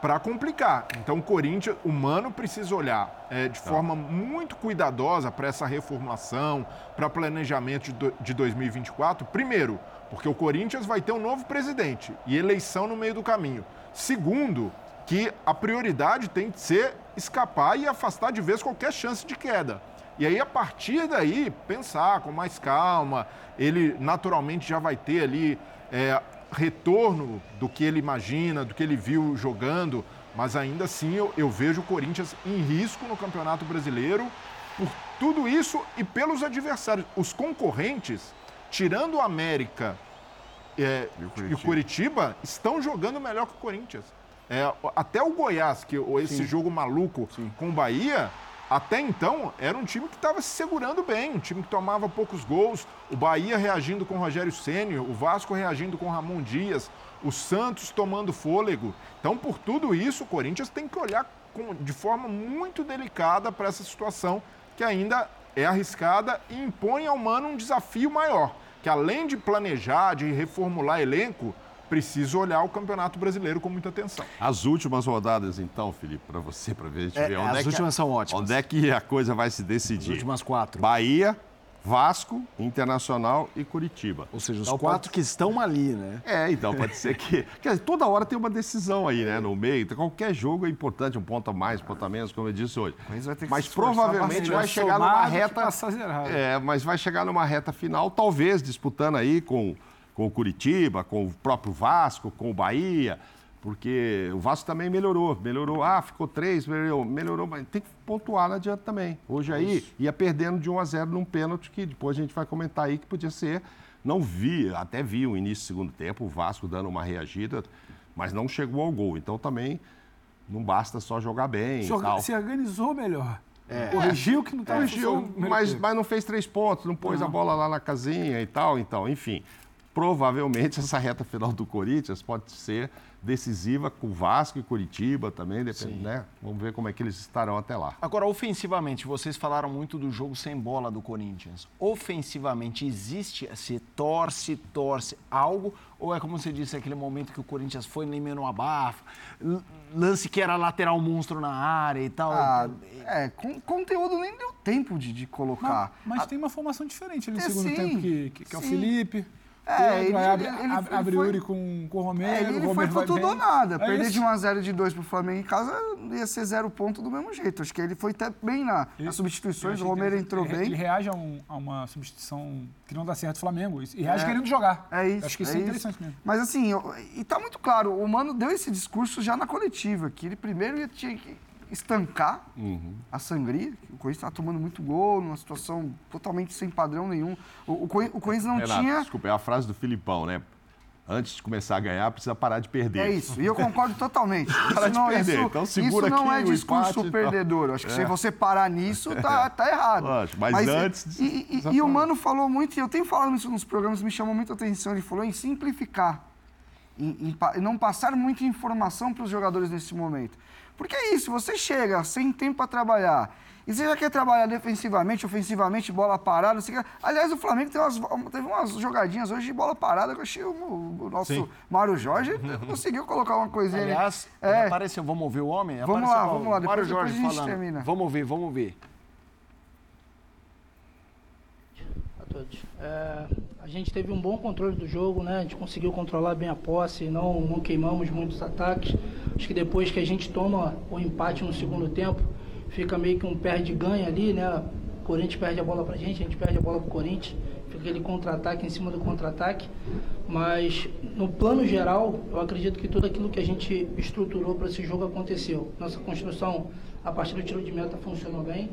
para complicar. Então o Corinthians, o Mano precisa olhar é, de forma muito cuidadosa para essa reformulação, para planejamento de, de 2024. Primeiro, porque o Corinthians vai ter um novo presidente e eleição no meio do caminho. Segundo, que a prioridade tem que ser escapar e afastar de vez qualquer chance de queda. E aí, a partir daí, pensar com mais calma, ele naturalmente já vai ter ali é, retorno do que ele imagina, do que ele viu jogando, mas ainda assim eu, eu vejo o Corinthians em risco no Campeonato Brasileiro por tudo isso e pelos adversários. Os concorrentes, tirando o América é, e, o e, o Curitiba, estão jogando melhor que o Corinthians. É, até o Goiás, que esse Sim. jogo maluco Sim. com o Bahia, até então, era um time que estava se segurando bem, um time que tomava poucos gols, o Bahia reagindo com Rogério Ceni, o Vasco reagindo com Ramon Dias, o Santos tomando fôlego. Então, por tudo isso, o Corinthians tem que olhar com, de forma muito delicada para essa situação que ainda é arriscada e impõe ao Mano um desafio maior, que além de planejar, de reformular elenco, precisa olhar o Campeonato Brasileiro com muita atenção. As últimas rodadas, então, Felipe, para você, para ver, a gente é, ver onde as é últimas que, são ótimas. Onde é que a coisa vai se decidir? As últimas quatro. Bahia, Vasco, Internacional e Curitiba. Ou seja, os então, quatro pode... que estão ali, né? É, então pode ser que. Quer dizer, toda hora tem uma decisão aí, né? No meio. Então, qualquer jogo é importante, um ponto a mais, um ponto a menos, como eu disse hoje. Mas, mas provavelmente vai chegar numa reta. É, mas vai chegar numa reta final, talvez disputando aí com, com o Curitiba, com o próprio Vasco, com o Bahia porque o Vasco também melhorou, melhorou, ah, ficou três, melhorou, melhorou, mas tem que pontuar, não adianta também. Hoje aí Isso. ia perdendo de 1 a 0 num pênalti que depois a gente vai comentar aí que podia ser, não vi, até vi o início do segundo tempo, o Vasco dando uma reagida, mas não chegou ao gol, então também não basta só jogar bem se, tal. se organizou melhor. É. Corrigiu que não estava Corrigiu, mas, mas não fez três pontos, não pôs não. a bola lá na casinha e tal, então, enfim. Provavelmente essa reta final do Corinthians pode ser decisiva com o Vasco e Curitiba também, depende, né? Vamos ver como é que eles estarão até lá. Agora, ofensivamente, vocês falaram muito do jogo sem bola do Corinthians. Ofensivamente, existe, se torce, torce algo, ou é como você disse, aquele momento que o Corinthians foi nem menos abafa, lance que era lateral monstro na área e tal? Ah, é, com, conteúdo nem deu tempo de, de colocar. Mas, mas tem uma formação diferente ali no é, segundo sim, tempo, que, que, que é o Felipe. É, ele, abre, ele, ele, abre foi, Yuri com, com o Romero. É, ele, ele Romero foi tudo ou nada. É Perder isso. de 1x0 de 2 pro Flamengo em casa ia ser zero ponto do mesmo jeito. Acho que ele foi até bem na, nas substituições, o Romero entrou ele, bem. Ele reage a, um, a, uma substituição que não dá certo do Flamengo. E reage é, querendo jogar. É isso. Acho que isso é, é interessante mesmo. Mas assim, eu, e tá muito claro, o Mano deu esse discurso já na coletiva, que ele primeiro ia, tinha que estancar uhum. a sangria. O Corinthians estava tomando muito gol, numa situação totalmente sem padrão nenhum. O, o, o Corinthians não Renato, tinha. Desculpa, é a frase do Filipão, né? Antes de começar a ganhar, precisa parar de perder. É isso, e eu concordo totalmente. Parar de perder. Isso, então segura isso não aqui é discurso perdedor. Acho que é. se você parar nisso, tá, tá errado. Lógico, mas, mas antes. E, e, e o Mano falou muito, e eu tenho falado isso nos programas, me chamou muita atenção. Ele falou em simplificar, em, em não passar muita informação para os jogadores nesse momento. Porque é isso, você chega sem tempo para trabalhar. E você já quer trabalhar defensivamente, ofensivamente, bola parada. Você quer... Aliás, o Flamengo teve umas, teve umas jogadinhas hoje de bola parada que eu achei o, o nosso Sim. Mário Jorge conseguiu colocar uma coisinha. Aliás, é. apareceu. Vamos ouvir o homem? Vamos apareceu lá, vamos lá. Depois, Mário Jorge depois falando. Termina. Vamos ouvir, vamos ouvir. A todos. É, a gente teve um bom controle do jogo, né? A gente conseguiu controlar bem a posse, não, não queimamos muitos ataques. Acho que depois que a gente toma o empate no segundo tempo, fica meio que um perde-ganha ali, né? O Corinthians perde a bola pra gente, a gente perde a bola pro Corinthians. Fica aquele contra-ataque em cima do contra-ataque. Mas, no plano geral, eu acredito que tudo aquilo que a gente estruturou para esse jogo aconteceu. Nossa construção, a partir do tiro de meta, funcionou bem.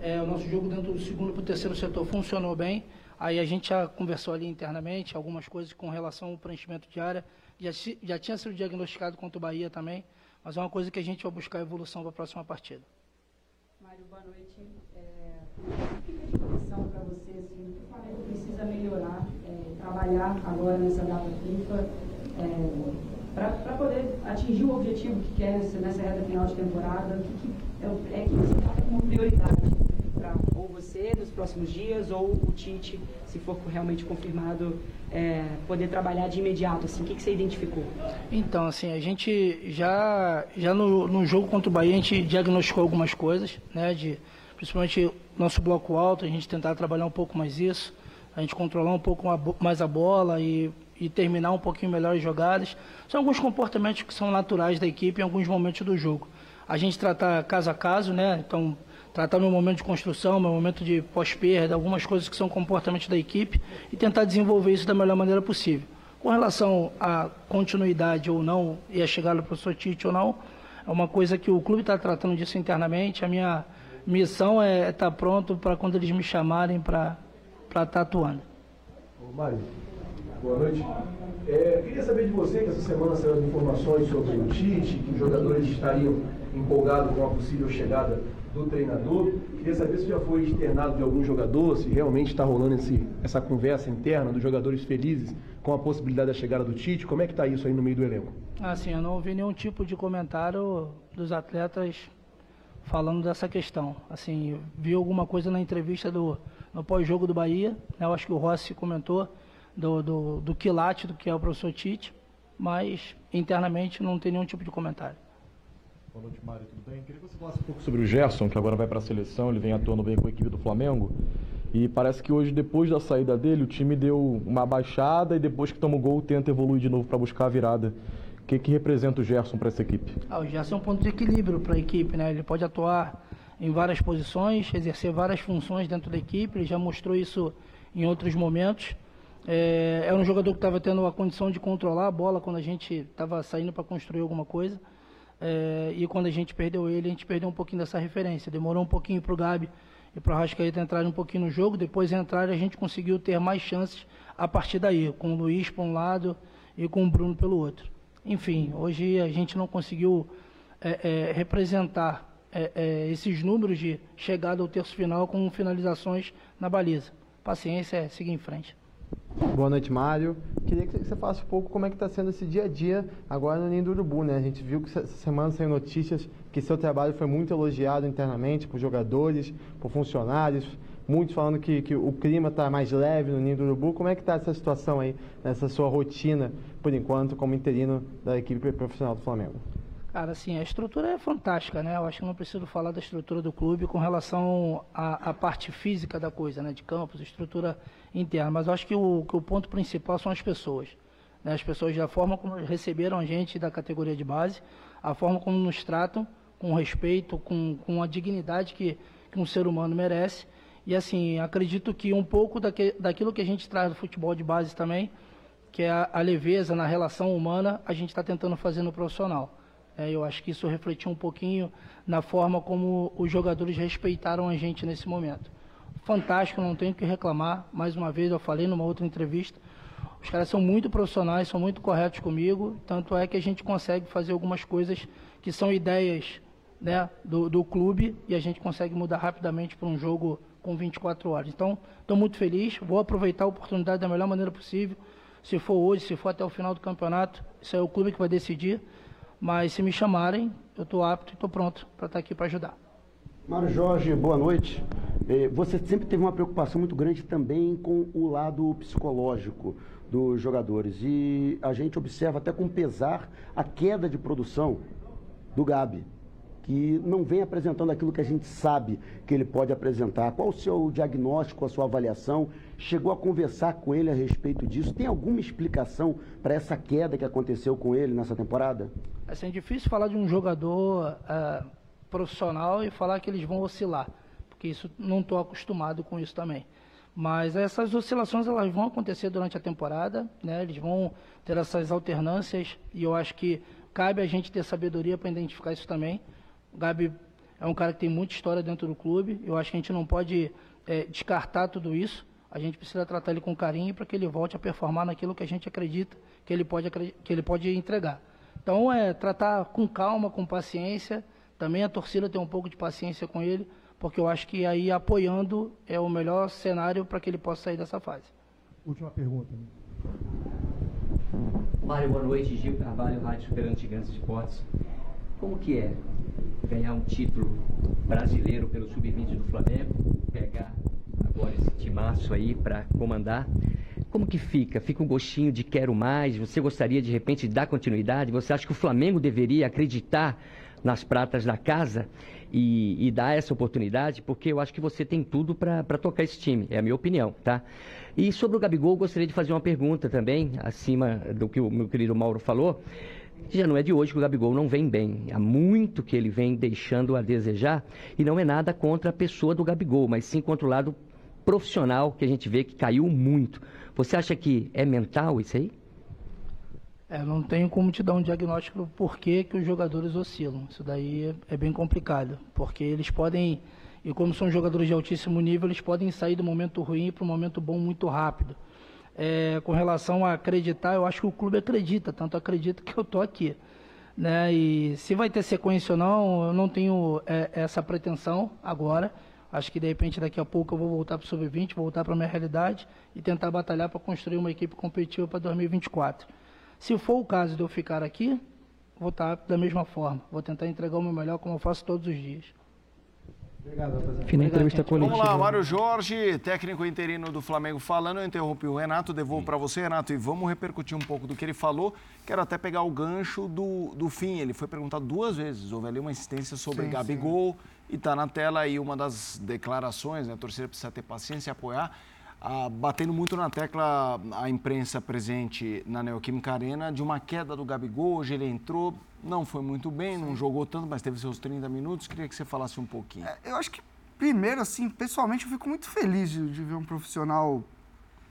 É, o nosso jogo dentro do segundo para o terceiro setor funcionou bem. Aí a gente já conversou ali internamente algumas coisas com relação ao preenchimento de área. Já, já tinha sido diagnosticado contra o Bahia também, mas é uma coisa que a gente vai buscar evolução para a próxima partida. Mário, boa noite. É, que para você, assim, o Flamengo precisa melhorar, é, trabalhar agora nessa data FIFA, é, para poder atingir o objetivo que quer nessa, nessa reta final de temporada? O que, que é, é que você está como prioridade? Para ou você nos próximos dias ou o Tite, se for realmente confirmado, é, poder trabalhar de imediato? Assim, o que, que você identificou? Então, assim, a gente já, já no, no jogo contra o Bahia, a gente diagnosticou algumas coisas, né? De, principalmente nosso bloco alto, a gente tentar trabalhar um pouco mais isso, a gente controlar um pouco mais a bola e, e terminar um pouquinho melhor as jogadas. São alguns comportamentos que são naturais da equipe em alguns momentos do jogo. A gente tratar caso a caso, né? Então, tratar meu momento de construção, meu momento de pós-perda, algumas coisas que são comportamentos da equipe e tentar desenvolver isso da melhor maneira possível. Com relação à continuidade ou não e a chegada do professor Tite ou não, é uma coisa que o clube está tratando disso internamente. A minha missão é estar tá pronto para quando eles me chamarem para estar tá atuando. Mário, boa noite. É, queria saber de você que essa semana saíram informações sobre o Tite, que os jogadores estariam empolgados com a possível chegada do treinador. Queria saber se já foi externado de algum jogador, se realmente está rolando esse, essa conversa interna dos jogadores felizes com a possibilidade da chegada do Tite. Como é que está isso aí no meio do elenco? Assim, eu não ouvi nenhum tipo de comentário dos atletas falando dessa questão. Assim, vi alguma coisa na entrevista do no pós-jogo do Bahia, né? eu acho que o Rossi comentou do, do, do quilate do que é o professor Tite, mas internamente não tem nenhum tipo de comentário. Boa noite, Mário, tudo bem? Queria que você falasse um pouco sobre o Gerson, que agora vai para a seleção, ele vem atuando bem com a equipe do Flamengo. E parece que hoje, depois da saída dele, o time deu uma baixada e depois que toma o gol, tenta evoluir de novo para buscar a virada. O que, que representa o Gerson para essa equipe? Ah, o Gerson é um ponto de equilíbrio para a equipe, né? Ele pode atuar em várias posições, exercer várias funções dentro da equipe, ele já mostrou isso em outros momentos. É, era um jogador que estava tendo a condição de controlar a bola quando a gente estava saindo para construir alguma coisa. É, e quando a gente perdeu ele, a gente perdeu um pouquinho dessa referência. Demorou um pouquinho para o Gabi e para o Rascaeta entrarem um pouquinho no jogo. Depois entrar, a gente conseguiu ter mais chances a partir daí, com o Luiz para um lado e com o Bruno pelo outro. Enfim, hoje a gente não conseguiu é, é, representar é, é, esses números de chegada ao terço final com finalizações na baliza. Paciência é seguir em frente. Boa noite, Mário. Queria que você falasse um pouco como é que está sendo esse dia a dia agora no Ninho do Urubu, né? A gente viu que essa semana saiu notícias que seu trabalho foi muito elogiado internamente por jogadores, por funcionários, muitos falando que, que o clima está mais leve no Ninho do Urubu. Como é que está essa situação aí, nessa sua rotina, por enquanto, como interino da equipe profissional do Flamengo? Cara, assim, a estrutura é fantástica, né? Eu acho que não preciso falar da estrutura do clube com relação à, à parte física da coisa, né? De campos, estrutura interna. Mas eu acho que o, que o ponto principal são as pessoas. Né? As pessoas, da forma como receberam a gente da categoria de base, a forma como nos tratam, com respeito, com, com a dignidade que, que um ser humano merece. E assim, acredito que um pouco daque, daquilo que a gente traz do futebol de base também, que é a, a leveza na relação humana, a gente está tentando fazer no profissional. É, eu acho que isso refletiu um pouquinho na forma como os jogadores respeitaram a gente nesse momento. Fantástico, não tenho que reclamar. Mais uma vez, eu falei numa outra entrevista. Os caras são muito profissionais, são muito corretos comigo. Tanto é que a gente consegue fazer algumas coisas que são ideias né, do, do clube e a gente consegue mudar rapidamente para um jogo com 24 horas. Então, estou muito feliz. Vou aproveitar a oportunidade da melhor maneira possível. Se for hoje, se for até o final do campeonato, isso é o clube que vai decidir. Mas se me chamarem, eu estou apto e estou pronto para estar tá aqui para ajudar. Mário Jorge, boa noite. É, você sempre teve uma preocupação muito grande também com o lado psicológico dos jogadores. E a gente observa até com pesar a queda de produção do Gabi, que não vem apresentando aquilo que a gente sabe que ele pode apresentar. Qual o seu diagnóstico, a sua avaliação? Chegou a conversar com ele a respeito disso? Tem alguma explicação para essa queda que aconteceu com ele nessa temporada? Assim, é difícil falar de um jogador uh, profissional e falar que eles vão oscilar, porque isso não estou acostumado com isso também. Mas essas oscilações elas vão acontecer durante a temporada, né? Eles vão ter essas alternâncias e eu acho que cabe a gente ter sabedoria para identificar isso também. O Gabi é um cara que tem muita história dentro do clube. Eu acho que a gente não pode é, descartar tudo isso. A gente precisa tratar ele com carinho para que ele volte a performar naquilo que a gente acredita que ele pode, que ele pode entregar. Então, é tratar com calma, com paciência. Também a torcida tem um pouco de paciência com ele, porque eu acho que aí apoiando é o melhor cenário para que ele possa sair dessa fase. Última pergunta. Mário, boa noite. Gil Carvalho, Rádio Superante Gigantes Esportes. Como que é ganhar um título brasileiro pelo Sub-20 do Flamengo, pegar agora esse timaço aí para comandar como que fica? Fica um gostinho de quero mais? Você gostaria de repente de dar continuidade? Você acha que o Flamengo deveria acreditar nas pratas da casa e, e dar essa oportunidade? Porque eu acho que você tem tudo para tocar esse time, é a minha opinião, tá? E sobre o Gabigol, gostaria de fazer uma pergunta também, acima do que o meu querido Mauro falou. Já não é de hoje que o Gabigol não vem bem. Há muito que ele vem deixando a desejar e não é nada contra a pessoa do Gabigol, mas sim contra o lado profissional que a gente vê que caiu muito. Você acha que é mental isso aí? É, não tenho como te dar um diagnóstico do porquê que os jogadores oscilam. Isso daí é, é bem complicado, porque eles podem, e como são jogadores de altíssimo nível, eles podem sair do momento ruim para o momento bom muito rápido. É, com relação a acreditar, eu acho que o clube acredita, tanto acredita que eu tô aqui. Né? E se vai ter sequência ou não, eu não tenho é, essa pretensão agora. Acho que de repente daqui a pouco eu vou voltar para o Sub-20, voltar para a minha realidade e tentar batalhar para construir uma equipe competitiva para 2024. Se for o caso de eu ficar aqui, vou estar da mesma forma. Vou tentar entregar o meu melhor como eu faço todos os dias. Obrigado, rapaziada. Fina entrevista coletiva. Vamos lá, Mário Jorge, técnico interino do Flamengo falando. Eu interrompi o Renato, devolvo para você, Renato, e vamos repercutir um pouco do que ele falou. Quero até pegar o gancho do, do fim. Ele foi perguntado duas vezes. Houve ali uma insistência sobre sim, Gabigol sim. e está na tela aí uma das declarações, né? A torcida precisa ter paciência e apoiar ah, batendo muito na tecla a imprensa presente na Neoquímica Arena de uma queda do Gabigol. Hoje ele entrou, não foi muito bem, não jogou tanto, mas teve seus 30 minutos. Queria que você falasse um pouquinho. É, eu acho que, primeiro, assim, pessoalmente, eu fico muito feliz de, de ver um profissional,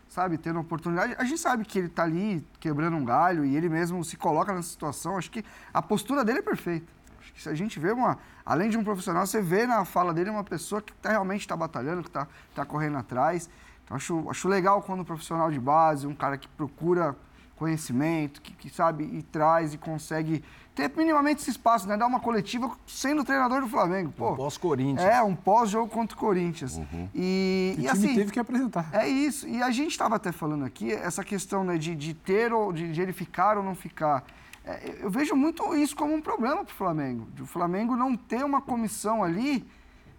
sabe, tendo oportunidade. A gente sabe que ele está ali quebrando um galho e ele mesmo se coloca nessa situação. Acho que a postura dele é perfeita. Acho que se a gente vê uma. Além de um profissional, você vê na fala dele uma pessoa que tá, realmente está batalhando, que está tá correndo atrás. Então, acho, acho legal quando um profissional de base, um cara que procura conhecimento, que, que sabe e traz e consegue ter minimamente esse espaço, né? Dar uma coletiva sendo treinador do Flamengo. Pô, um pós-Corinthians. É, um pós-jogo contra o Corinthians. Uhum. E, e, e assim, teve que apresentar. É isso. E a gente estava até falando aqui, essa questão né, de, de ter ou de, de ele ficar ou não ficar. É, eu vejo muito isso como um problema para o Flamengo. De o Flamengo não ter uma comissão ali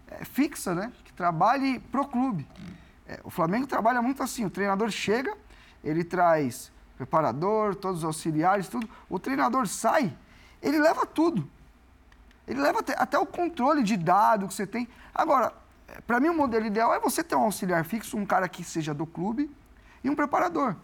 é, fixa, né? Que trabalhe pro clube. É, o Flamengo trabalha muito assim, o treinador chega, ele traz preparador, todos os auxiliares, tudo. O treinador sai, ele leva tudo. Ele leva até, até o controle de dados que você tem. Agora, para mim o modelo ideal é você ter um auxiliar fixo, um cara que seja do clube e um preparador.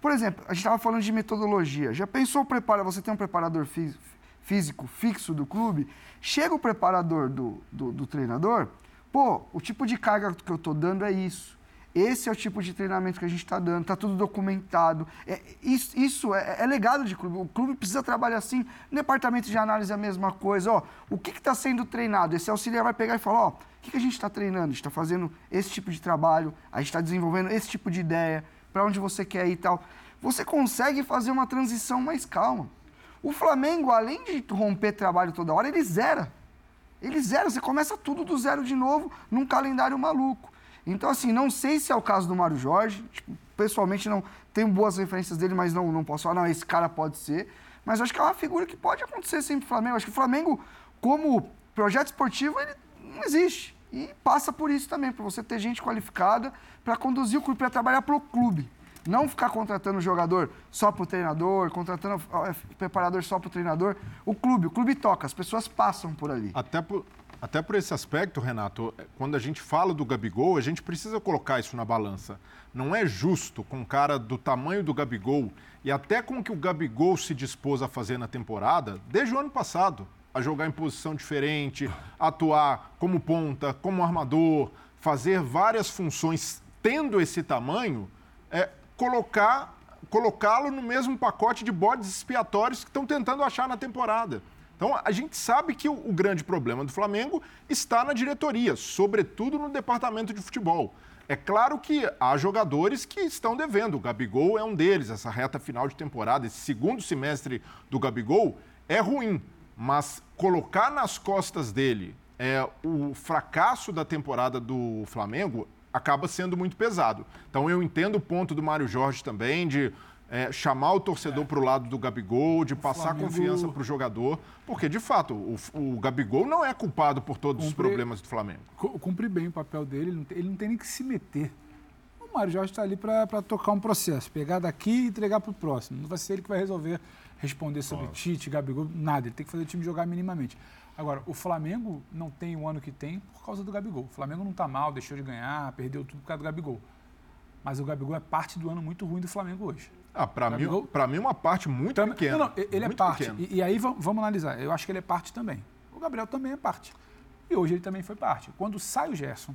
Por exemplo, a gente estava falando de metodologia. Já pensou preparar? Você tem um preparador fí físico fixo do clube? Chega o preparador do, do, do treinador, pô, o tipo de carga que eu estou dando é isso. Esse é o tipo de treinamento que a gente está dando, está tudo documentado. É, isso isso é, é, legado de clube. O clube precisa trabalhar assim. No departamento de análise é a mesma coisa. Ó, o que está sendo treinado? Esse auxiliar vai pegar e falar: ó, o que, que a gente está treinando? A gente está fazendo esse tipo de trabalho, a gente está desenvolvendo esse tipo de ideia, para onde você quer ir e tal. Você consegue fazer uma transição mais calma. O Flamengo, além de romper trabalho toda hora, ele zera. Ele zera, você começa tudo do zero de novo num calendário maluco. Então, assim, não sei se é o caso do Mário Jorge. Tipo, pessoalmente, não tenho boas referências dele, mas não, não posso falar, não, esse cara pode ser. Mas acho que é uma figura que pode acontecer sempre no Flamengo. Acho que o Flamengo, como projeto esportivo, ele não existe. E passa por isso também, para você ter gente qualificada para conduzir o clube, para trabalhar para o clube. Não ficar contratando jogador só para o treinador, contratando é, preparador só para o treinador. O clube, o clube toca, as pessoas passam por ali. Até por, até por esse aspecto, Renato, quando a gente fala do Gabigol, a gente precisa colocar isso na balança. Não é justo com um cara do tamanho do Gabigol e até com o que o Gabigol se dispôs a fazer na temporada, desde o ano passado, a jogar em posição diferente, atuar como ponta, como armador, fazer várias funções tendo esse tamanho, é colocar colocá-lo no mesmo pacote de bodes expiatórios que estão tentando achar na temporada. Então, a gente sabe que o, grande problema do Flamengo está na diretoria, sobretudo no departamento de futebol. É claro que há jogadores que estão devendo. O Gabigol é um deles. Essa reta final de temporada, esse segundo semestre do Gabigol é ruim. Mas colocar nas costas dele é, o fracasso da temporada do Flamengo acaba sendo muito pesado. Então eu entendo o ponto do Mário Jorge também de é, chamar o torcedor é. para o lado do Gabigol, de passar Flamengo... confiança para o jogador, porque de fato o, o, Gabigol não é culpado por todos cumpre, os problemas do Flamengo. Cumpre bem o papel dele, ele não tem, ele não tem nem que se meter. O Mário Jorge está ali para tocar um processo, pegar daqui e entregar para o próximo. Não vai ser ele que vai resolver responder sobre. Tite, Gabigol, nada. Ele tem que fazer o time jogar minimamente. Agora, o Flamengo não tem o ano que tem por causa do Gabigol. O Flamengo não está mal, deixou de ganhar, perdeu tudo por causa do Gabigol. Mas o Gabigol é parte do ano muito ruim do Flamengo hoje. Ah, para mim, para mim uma parte muito Tam... pequena. Não, não, ele é parte. E, e, aí vamos, analisar. Eu acho que ele é parte também. O Gabriel também é parte. E hoje ele também foi parte. Quando sai o Gerson,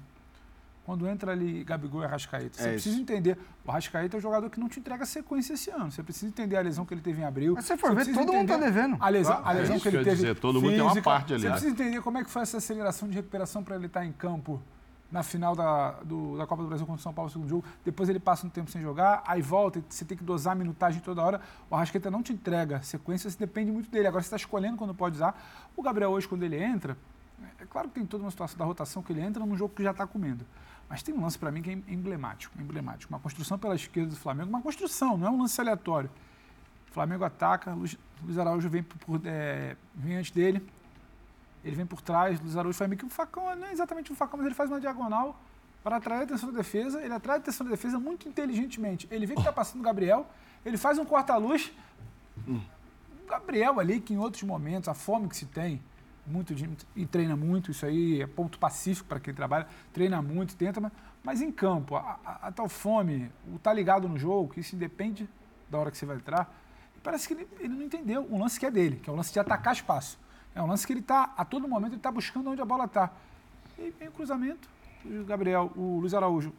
quando entra ali Gabigol e Arrascaeta, você é precisa entender. O Arrascaeta é um jogador que não te entrega sequência esse ano. Você precisa entender a lesão que ele teve em abril. Mas se for ver, todo mundo está devendo. A lesão, a lesão é que ele que teve. Dizer, todo mundo física, tem uma parte ali. Você precisa entender como é que foi essa aceleração de recuperação para ele estar tá em campo na final da, do, da Copa do Brasil contra o São Paulo no segundo jogo. Depois ele passa um tempo sem jogar, aí volta, você tem que dosar a minutagem toda hora. O Arrascaeta não te entrega sequência, você depende muito dele. Agora você está escolhendo quando pode usar. O Gabriel hoje, quando ele entra, é claro que tem toda uma situação da rotação que ele entra num jogo que já está comendo. Mas tem um lance para mim que é emblemático, emblemático. Uma construção pela esquerda do Flamengo, uma construção, não é um lance aleatório. O Flamengo ataca, Luiz, Luiz Araújo vem, por, é, vem antes dele, ele vem por trás, Luiz Araújo faz meio que um facão, não é exatamente um facão, mas ele faz uma diagonal para atrair a atenção da defesa. Ele atrai a atenção da defesa muito inteligentemente. Ele vê que está passando o Gabriel, ele faz um corta-luz. Hum. O Gabriel ali, que em outros momentos, a fome que se tem, muito de, e treina muito, isso aí é ponto pacífico para quem trabalha, treina muito, tenta, mas, mas em campo, a, a, a, tal fome, o tá ligado no jogo, que isso independe da hora que você vai entrar, parece que ele, ele não entendeu o lance que é dele, que é o lance de atacar espaço. É um lance que ele está, a todo momento, ele está buscando onde a bola está. E vem o cruzamento, o Gabriel, o Luiz Araújo,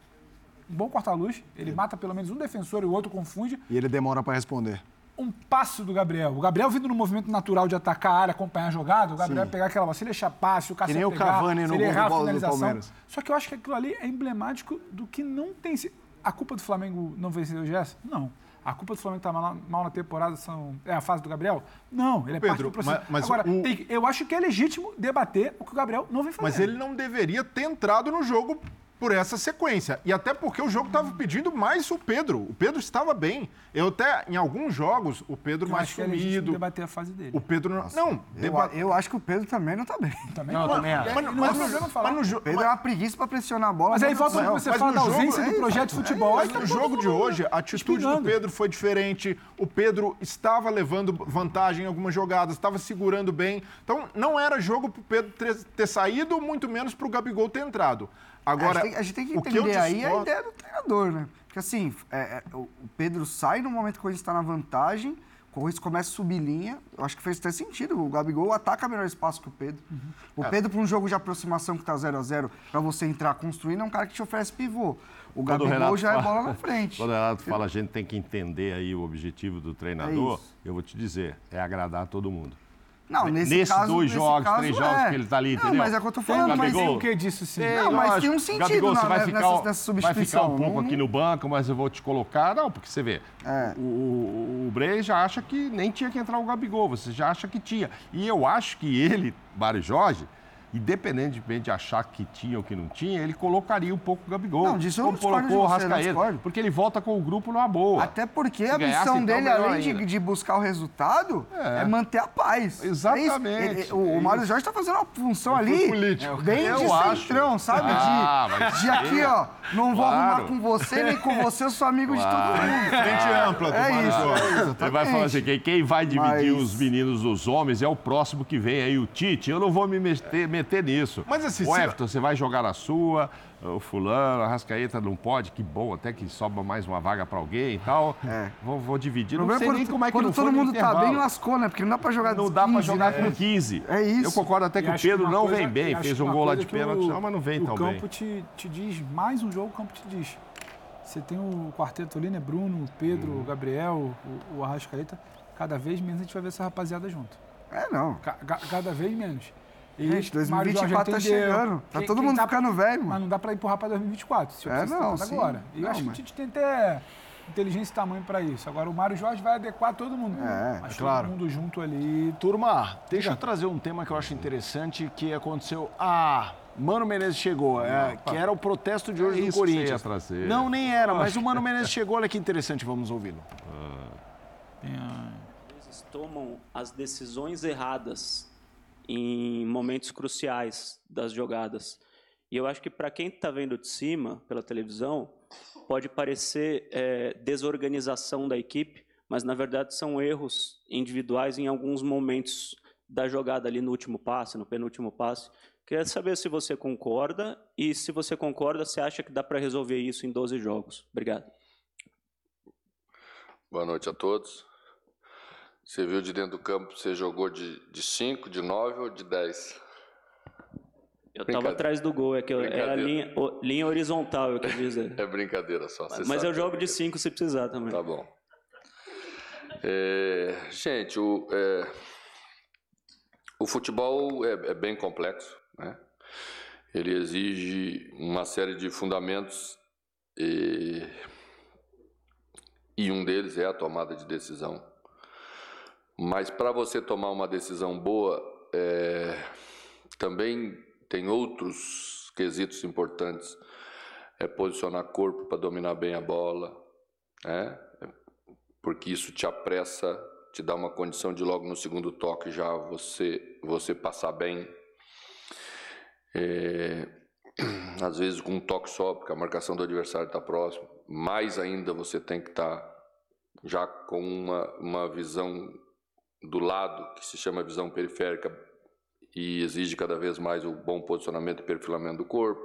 bom corta-luz, ele mata pelo menos um defensor e o outro confunde. E ele demora para responder um passo do Gabriel. O Gabriel vindo no movimento natural de atacar a área, acompanhar a jogada, o Gabriel Sim. pegar aquela bola. Se ele deixar passe, o Cássio pegar, o Cavani no se ele errar a finalização. Só que eu acho que aquilo ali é emblemático do que não tem... A culpa do Flamengo não vencer o Gerson? Não. A culpa do Flamengo estar tá mal, mal, na temporada são, é a fase do Gabriel? Não, ele é Pedro, parte do processo. Mas, mas Agora, o... tem, eu acho que é legítimo debater o que o Gabriel não vem fazer. Mas ele não deveria ter entrado no jogo por essa sequência. E até porque o jogo estava pedindo mais o Pedro. O Pedro estava bem. Eu até, em alguns jogos, o Pedro eu mais acho sumido. Que é debater a fase dele. O Pedro não. Nossa, não, eu, deba... eu, acho que o Pedro também não está bem. Também não, não também. Mas, mas, mas, mas, mas no jogo. Pedro mas... é uma preguiça para pressionar a bola. Mas aí que você fala da ausência do é projeto de futebol. Mas no jogo de hoje, a atitude do Pedro foi diferente. O Pedro estava levando vantagem em algumas jogadas, estava segurando bem. Então, não era jogo para o Pedro ter, ter saído, muito menos para o Gabigol ter entrado. Agora, a gente, tem, a gente tem que entender aí a ideia do treinador, né? Porque assim, é, é, o Pedro sai no momento que a gente está na vantagem, o Corinthians começa a subir linha. Eu acho que fez até sentido. O Gabigol ataca melhor espaço que o Pedro. Uhum. O é. Pedro, para um jogo de aproximação que está 0 a 0 para você entrar construindo, é um cara que te oferece pivô. O Quando Gabigol o já fala, é bola na frente. Quando o Renato fala, a gente tem que entender aí o objetivo do treinador, é eu vou te dizer, é agradar todo mundo. Não, nesse Nesses caso, dois nesse jogos, caso, três é. jogos que ele está ali, não, entendeu? mas é o que eu tô falando, mas tem o que disso sim. não, mas tem um sentido Gabigol, você vai ficar, nessa, nessa substituição. Vai ficar um pouco aqui no banco, mas eu vou te colocar. Não, porque você vê, é. o, o, já acha que nem tinha que entrar o Gabigol, você já acha que tinha. E eu acho que ele, Mário Jorge, independentemente de achar que tinha ou que não tinha, ele colocaria um pouco o Gabigol. Não, disso eu não colocou o Rascaeta, porque ele volta com o grupo numa boa. Até porque a missão então, dele, além de, de, buscar o resultado, é. é manter a paz. É Exatamente. É ele, o, o Mário Jorge está fazendo uma função ali político. bem eu de acho. centrão, sabe? Ah, de, de aqui, ó, não claro. vou arrumar com você, nem com você, eu sou amigo claro. de todo mundo. Frente ampla do é Mário isso, Jorge. Ele vai falar assim, quem, quem vai dividir Mas... os meninos dos homens é o próximo que vem aí, o Tite. Eu não vou me meter, meter nisso. Mas assim, o Everton, você vai jogar na sua, o fulano, a Rascaeta não pode, que bom, até que sobra mais uma vaga para alguém e tal. É. Vou, vou dividir. Não sei nem como é que quando não todo mundo tá bem, lascou, né? Porque não dá para jogar Não dá para jogar né? com 15. É isso. Eu concordo até que o Pedro não coisa, vem bem, fez um gol lá de pênalti, mas não vem tão bem. O campo te, te diz, mais um jogo o campo te diz. Você tem o quarteto ali, né? Bruno, Pedro, hum. Gabriel, o, o Arrascaeta. Cada vez menos a gente vai ver essa rapaziada junto. É, não. cada vez menos. Gente, 2024 tá chegando. Tá quem, todo quem mundo tá, ficando velho, mano. Mas não dá pra empurrar pra 2024. Se é, não, sim. agora. E eu acho mas... que a gente tem até inteligência e tamanho para isso. Agora, o Mário Jorge vai adequar todo mundo. É, mas é claro. todo mundo junto ali. Turma, deixa eu trazer um tema que eu acho interessante que aconteceu. Ah, Mano Menezes chegou, é, que era o protesto de hoje é do Corinthians. Trazer. Não, nem era, mas o Mano Menezes chegou, olha que interessante, vamos ouvi-lo. Eles tomam as decisões erradas em momentos cruciais das jogadas. E eu acho que para quem está vendo de cima, pela televisão, pode parecer é, desorganização da equipe, mas na verdade são erros individuais em alguns momentos da jogada ali no último passe, no penúltimo passe. Queria saber se você concorda e se você concorda, você acha que dá para resolver isso em 12 jogos? Obrigado. Boa noite a todos. Você viu de dentro do campo, você jogou de 5, de 9 ou de 10? Eu estava atrás do gol, é que eu, é a linha, o, linha horizontal, eu quero dizer. É brincadeira só. Mas, mas eu jogo de 5 se precisar também. Tá bom. É, gente, o, é, o futebol é, é, bem complexo, né? Ele exige uma série de fundamentos e, e um deles é a tomada de decisão. Mas para você tomar uma decisão boa, é, também tem outros quesitos importantes. É posicionar corpo para dominar bem a bola, né? porque isso te apressa, te dá uma condição de logo no segundo toque já você, você passar bem. É, às vezes com um toque só, porque a marcação do adversário está próximo. Mais ainda você tem que estar tá já com uma, uma visão do lado, que se chama visão periférica, e exige cada vez mais o bom posicionamento e perfilamento do corpo.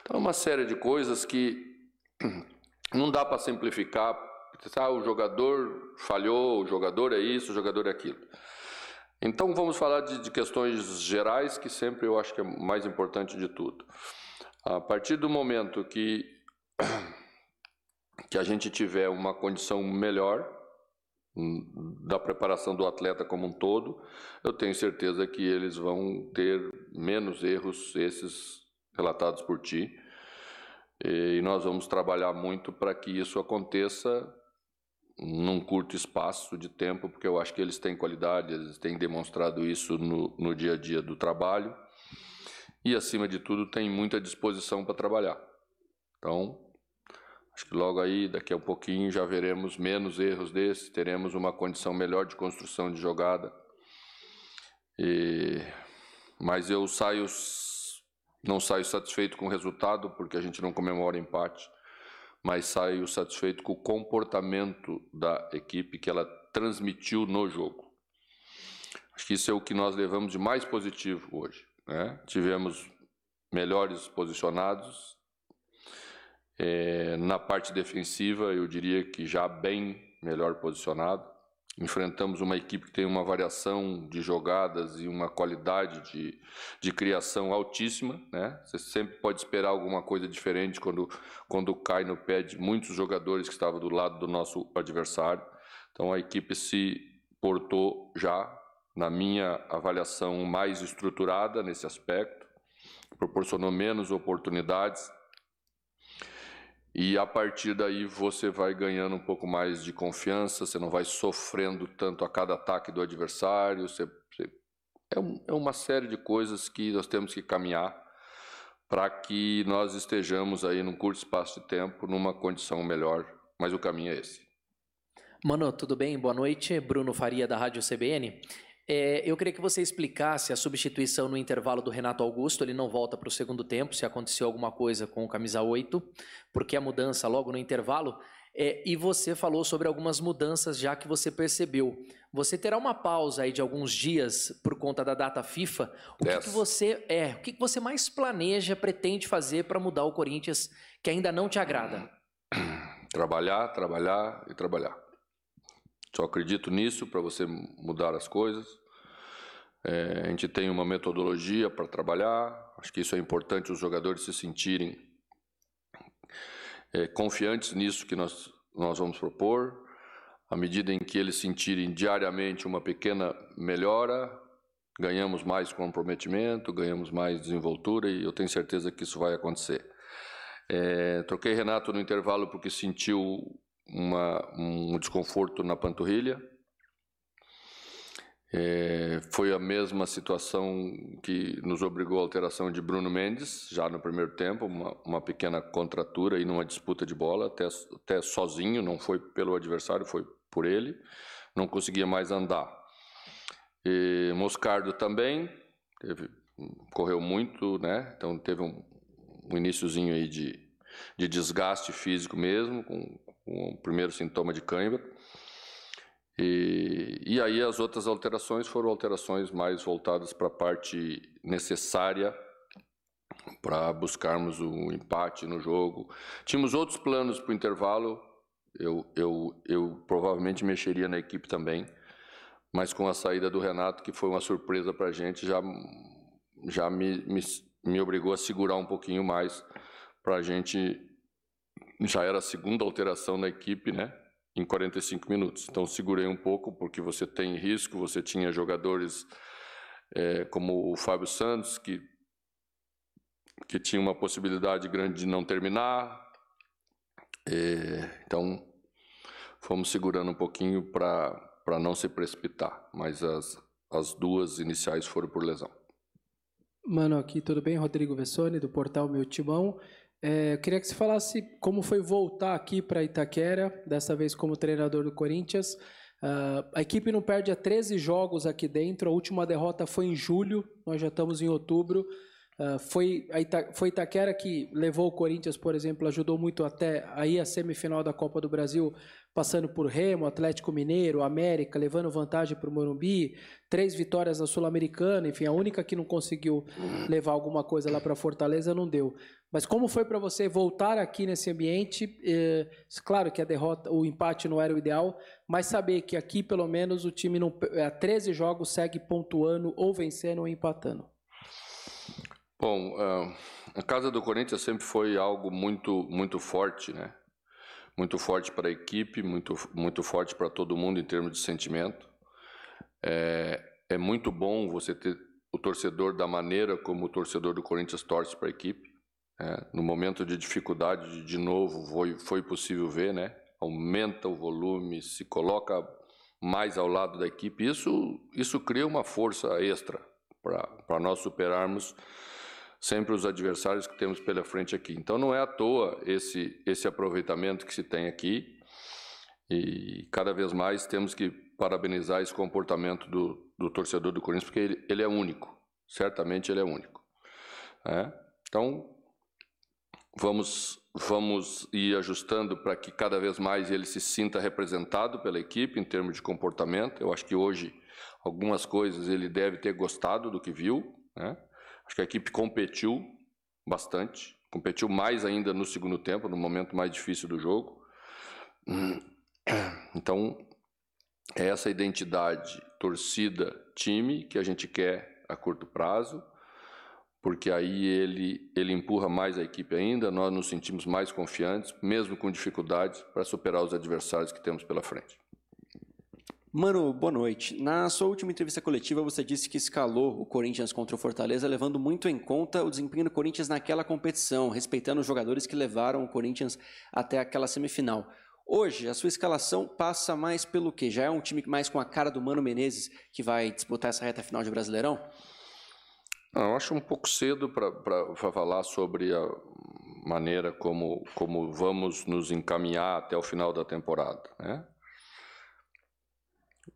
Então, uma série de coisas que não dá para simplificar. Ah, o jogador falhou, o jogador é isso, o jogador é aquilo. Então, vamos falar de, de questões gerais, que sempre eu acho que é mais importante de tudo. A partir do momento que, que a gente tiver uma condição melhor, da preparação do atleta como um todo, eu tenho certeza que eles vão ter menos erros esses relatados por ti. E nós vamos trabalhar muito para que isso aconteça num curto espaço de tempo, porque eu acho que eles têm qualidade, eles têm demonstrado isso no, no dia a dia do trabalho e, acima de tudo, têm muita disposição para trabalhar. Então, Acho que logo aí, daqui a um pouquinho, já veremos menos erros desses, teremos uma condição melhor de construção de jogada. E... Mas eu saio, não saio satisfeito com o resultado, porque a gente não comemora empate, mas saio satisfeito com o comportamento da equipe que ela transmitiu no jogo. Acho que isso é o que nós levamos de mais positivo hoje. Né? Tivemos melhores posicionados, é, na parte defensiva, eu diria que já bem melhor posicionado. Enfrentamos uma equipe que tem uma variação de jogadas e uma qualidade de, de criação altíssima. Né? Você sempre pode esperar alguma coisa diferente quando, quando cai no pé de muitos jogadores que estavam do lado do nosso adversário. Então a equipe se portou já, na minha avaliação, mais estruturada nesse aspecto, proporcionou menos oportunidades e a partir daí você vai ganhando um pouco mais de confiança, você não vai sofrendo tanto a cada ataque do adversário. Você, você, é, um, é uma série de coisas que nós temos que caminhar para que nós estejamos aí num curto espaço de tempo numa condição melhor. Mas o caminho é esse. Mano, tudo bem? Boa noite. Bruno Faria, da Rádio CBN. É, eu queria que você explicasse a substituição no intervalo do Renato Augusto. Ele não volta para o segundo tempo, se aconteceu alguma coisa com o camisa 8, porque a mudança logo no intervalo. É, e você falou sobre algumas mudanças já que você percebeu. Você terá uma pausa aí de alguns dias por conta da data FIFA. O que, que você é? O que, que você mais planeja, pretende fazer para mudar o Corinthians que ainda não te agrada? Trabalhar, trabalhar e trabalhar. Só acredito nisso para você mudar as coisas. É, a gente tem uma metodologia para trabalhar. Acho que isso é importante os jogadores se sentirem é, confiantes nisso que nós, nós vamos propor. À medida em que eles sentirem diariamente uma pequena melhora, ganhamos mais comprometimento, ganhamos mais desenvoltura e eu tenho certeza que isso vai acontecer. É, troquei Renato no intervalo porque sentiu uma, um desconforto na panturrilha. É, foi a mesma situação que nos obrigou à alteração de Bruno Mendes, já no primeiro tempo, uma, uma pequena contratura e numa disputa de bola, até, até sozinho, não foi pelo adversário, foi por ele, não conseguia mais andar. E Moscardo também, teve, correu muito, né? então teve um, um iníciozinho aí de, de desgaste físico mesmo, com, o primeiro sintoma de cãibra. E, e aí as outras alterações foram alterações mais voltadas para a parte necessária para buscarmos o um empate no jogo. Tínhamos outros planos para o intervalo, eu, eu, eu provavelmente mexeria na equipe também, mas com a saída do Renato, que foi uma surpresa para a gente, já, já me, me, me obrigou a segurar um pouquinho mais para a gente. Já era a segunda alteração na equipe, né? Em 45 minutos. Então, segurei um pouco, porque você tem risco, você tinha jogadores é, como o Fábio Santos, que, que tinha uma possibilidade grande de não terminar. É, então, fomos segurando um pouquinho para não se precipitar, mas as, as duas iniciais foram por lesão. Mano, aqui tudo bem? Rodrigo Vessone, do portal Meu Timão. É, eu queria que você falasse como foi voltar aqui para Itaquera, dessa vez como treinador do Corinthians. Uh, a equipe não perde há 13 jogos aqui dentro, a última derrota foi em julho, nós já estamos em outubro. Uh, foi, a Ita, foi Itaquera que levou o Corinthians, por exemplo, ajudou muito até aí a semifinal da Copa do Brasil, passando por Remo, Atlético Mineiro, América, levando vantagem para o Morumbi, três vitórias na Sul-Americana, enfim, a única que não conseguiu levar alguma coisa lá para Fortaleza não deu. Mas como foi para você voltar aqui nesse ambiente? Eh, claro que a derrota, o empate não era o ideal, mas saber que aqui pelo menos o time não, há 13 jogos segue pontuando ou vencendo ou empatando. Bom, uh, a casa do Corinthians sempre foi algo muito muito forte, né? Muito forte para a equipe, muito muito forte para todo mundo em termos de sentimento. É, é muito bom você ter o torcedor da maneira como o torcedor do Corinthians torce para a equipe. É, no momento de dificuldade, de novo, foi, foi possível ver, né? Aumenta o volume, se coloca mais ao lado da equipe. Isso, isso cria uma força extra para nós superarmos sempre os adversários que temos pela frente aqui. Então não é à toa esse, esse aproveitamento que se tem aqui. E cada vez mais temos que parabenizar esse comportamento do, do torcedor do Corinthians, porque ele, ele é único. Certamente ele é único. É? Então, Vamos, vamos ir ajustando para que cada vez mais ele se sinta representado pela equipe em termos de comportamento. Eu acho que hoje algumas coisas ele deve ter gostado do que viu. Né? Acho que a equipe competiu bastante, competiu mais ainda no segundo tempo, no momento mais difícil do jogo. Então, é essa identidade torcida, time que a gente quer a curto prazo porque aí ele, ele empurra mais a equipe ainda, nós nos sentimos mais confiantes, mesmo com dificuldades, para superar os adversários que temos pela frente. Mano, boa noite. Na sua última entrevista coletiva, você disse que escalou o Corinthians contra o Fortaleza, levando muito em conta o desempenho do Corinthians naquela competição, respeitando os jogadores que levaram o Corinthians até aquela semifinal. Hoje, a sua escalação passa mais pelo quê? Já é um time mais com a cara do Mano Menezes que vai disputar essa reta final de Brasileirão? Não, eu acho um pouco cedo para falar sobre a maneira como, como vamos nos encaminhar até o final da temporada. Né?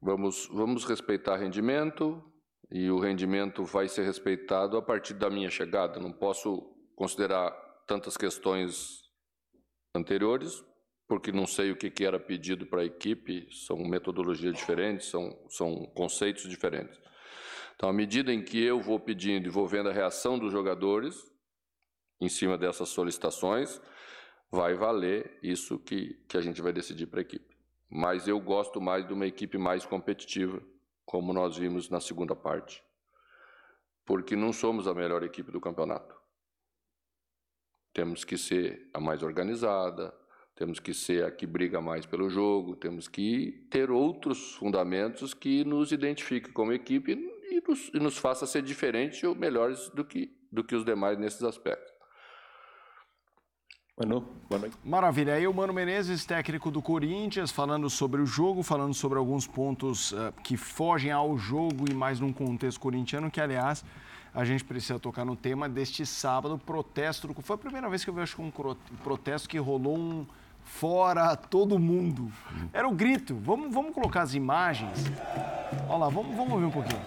Vamos, vamos respeitar rendimento e o rendimento vai ser respeitado a partir da minha chegada. Não posso considerar tantas questões anteriores, porque não sei o que, era pedido para a equipe, são metodologias diferentes, são, são conceitos diferentes. Então, à medida em que eu vou pedindo e vou vendo a reação dos jogadores em cima dessas solicitações, vai valer isso que, que a gente vai decidir para a equipe. Mas eu gosto mais de uma equipe mais competitiva, como nós vimos na segunda parte, porque não somos a melhor equipe do campeonato. Temos que ser a mais organizada, temos que ser a que briga mais pelo jogo, temos que ter outros fundamentos que nos identifiquem como equipe e nos, e nos faça ser diferentes ou melhores do que, do que os demais nesses aspectos. Manu, boa noite. Maravilha. Aí o Mano Menezes, técnico do Corinthians, falando sobre o jogo, falando sobre alguns pontos uh, que fogem ao jogo e mais num contexto corintiano, que, aliás, a gente precisa tocar no tema deste sábado, protesto. Foi a primeira vez que eu que um protesto que rolou um fora todo mundo. Era o grito. Vamos, vamos colocar as imagens. Olha lá, vamos, vamos ouvir um pouquinho.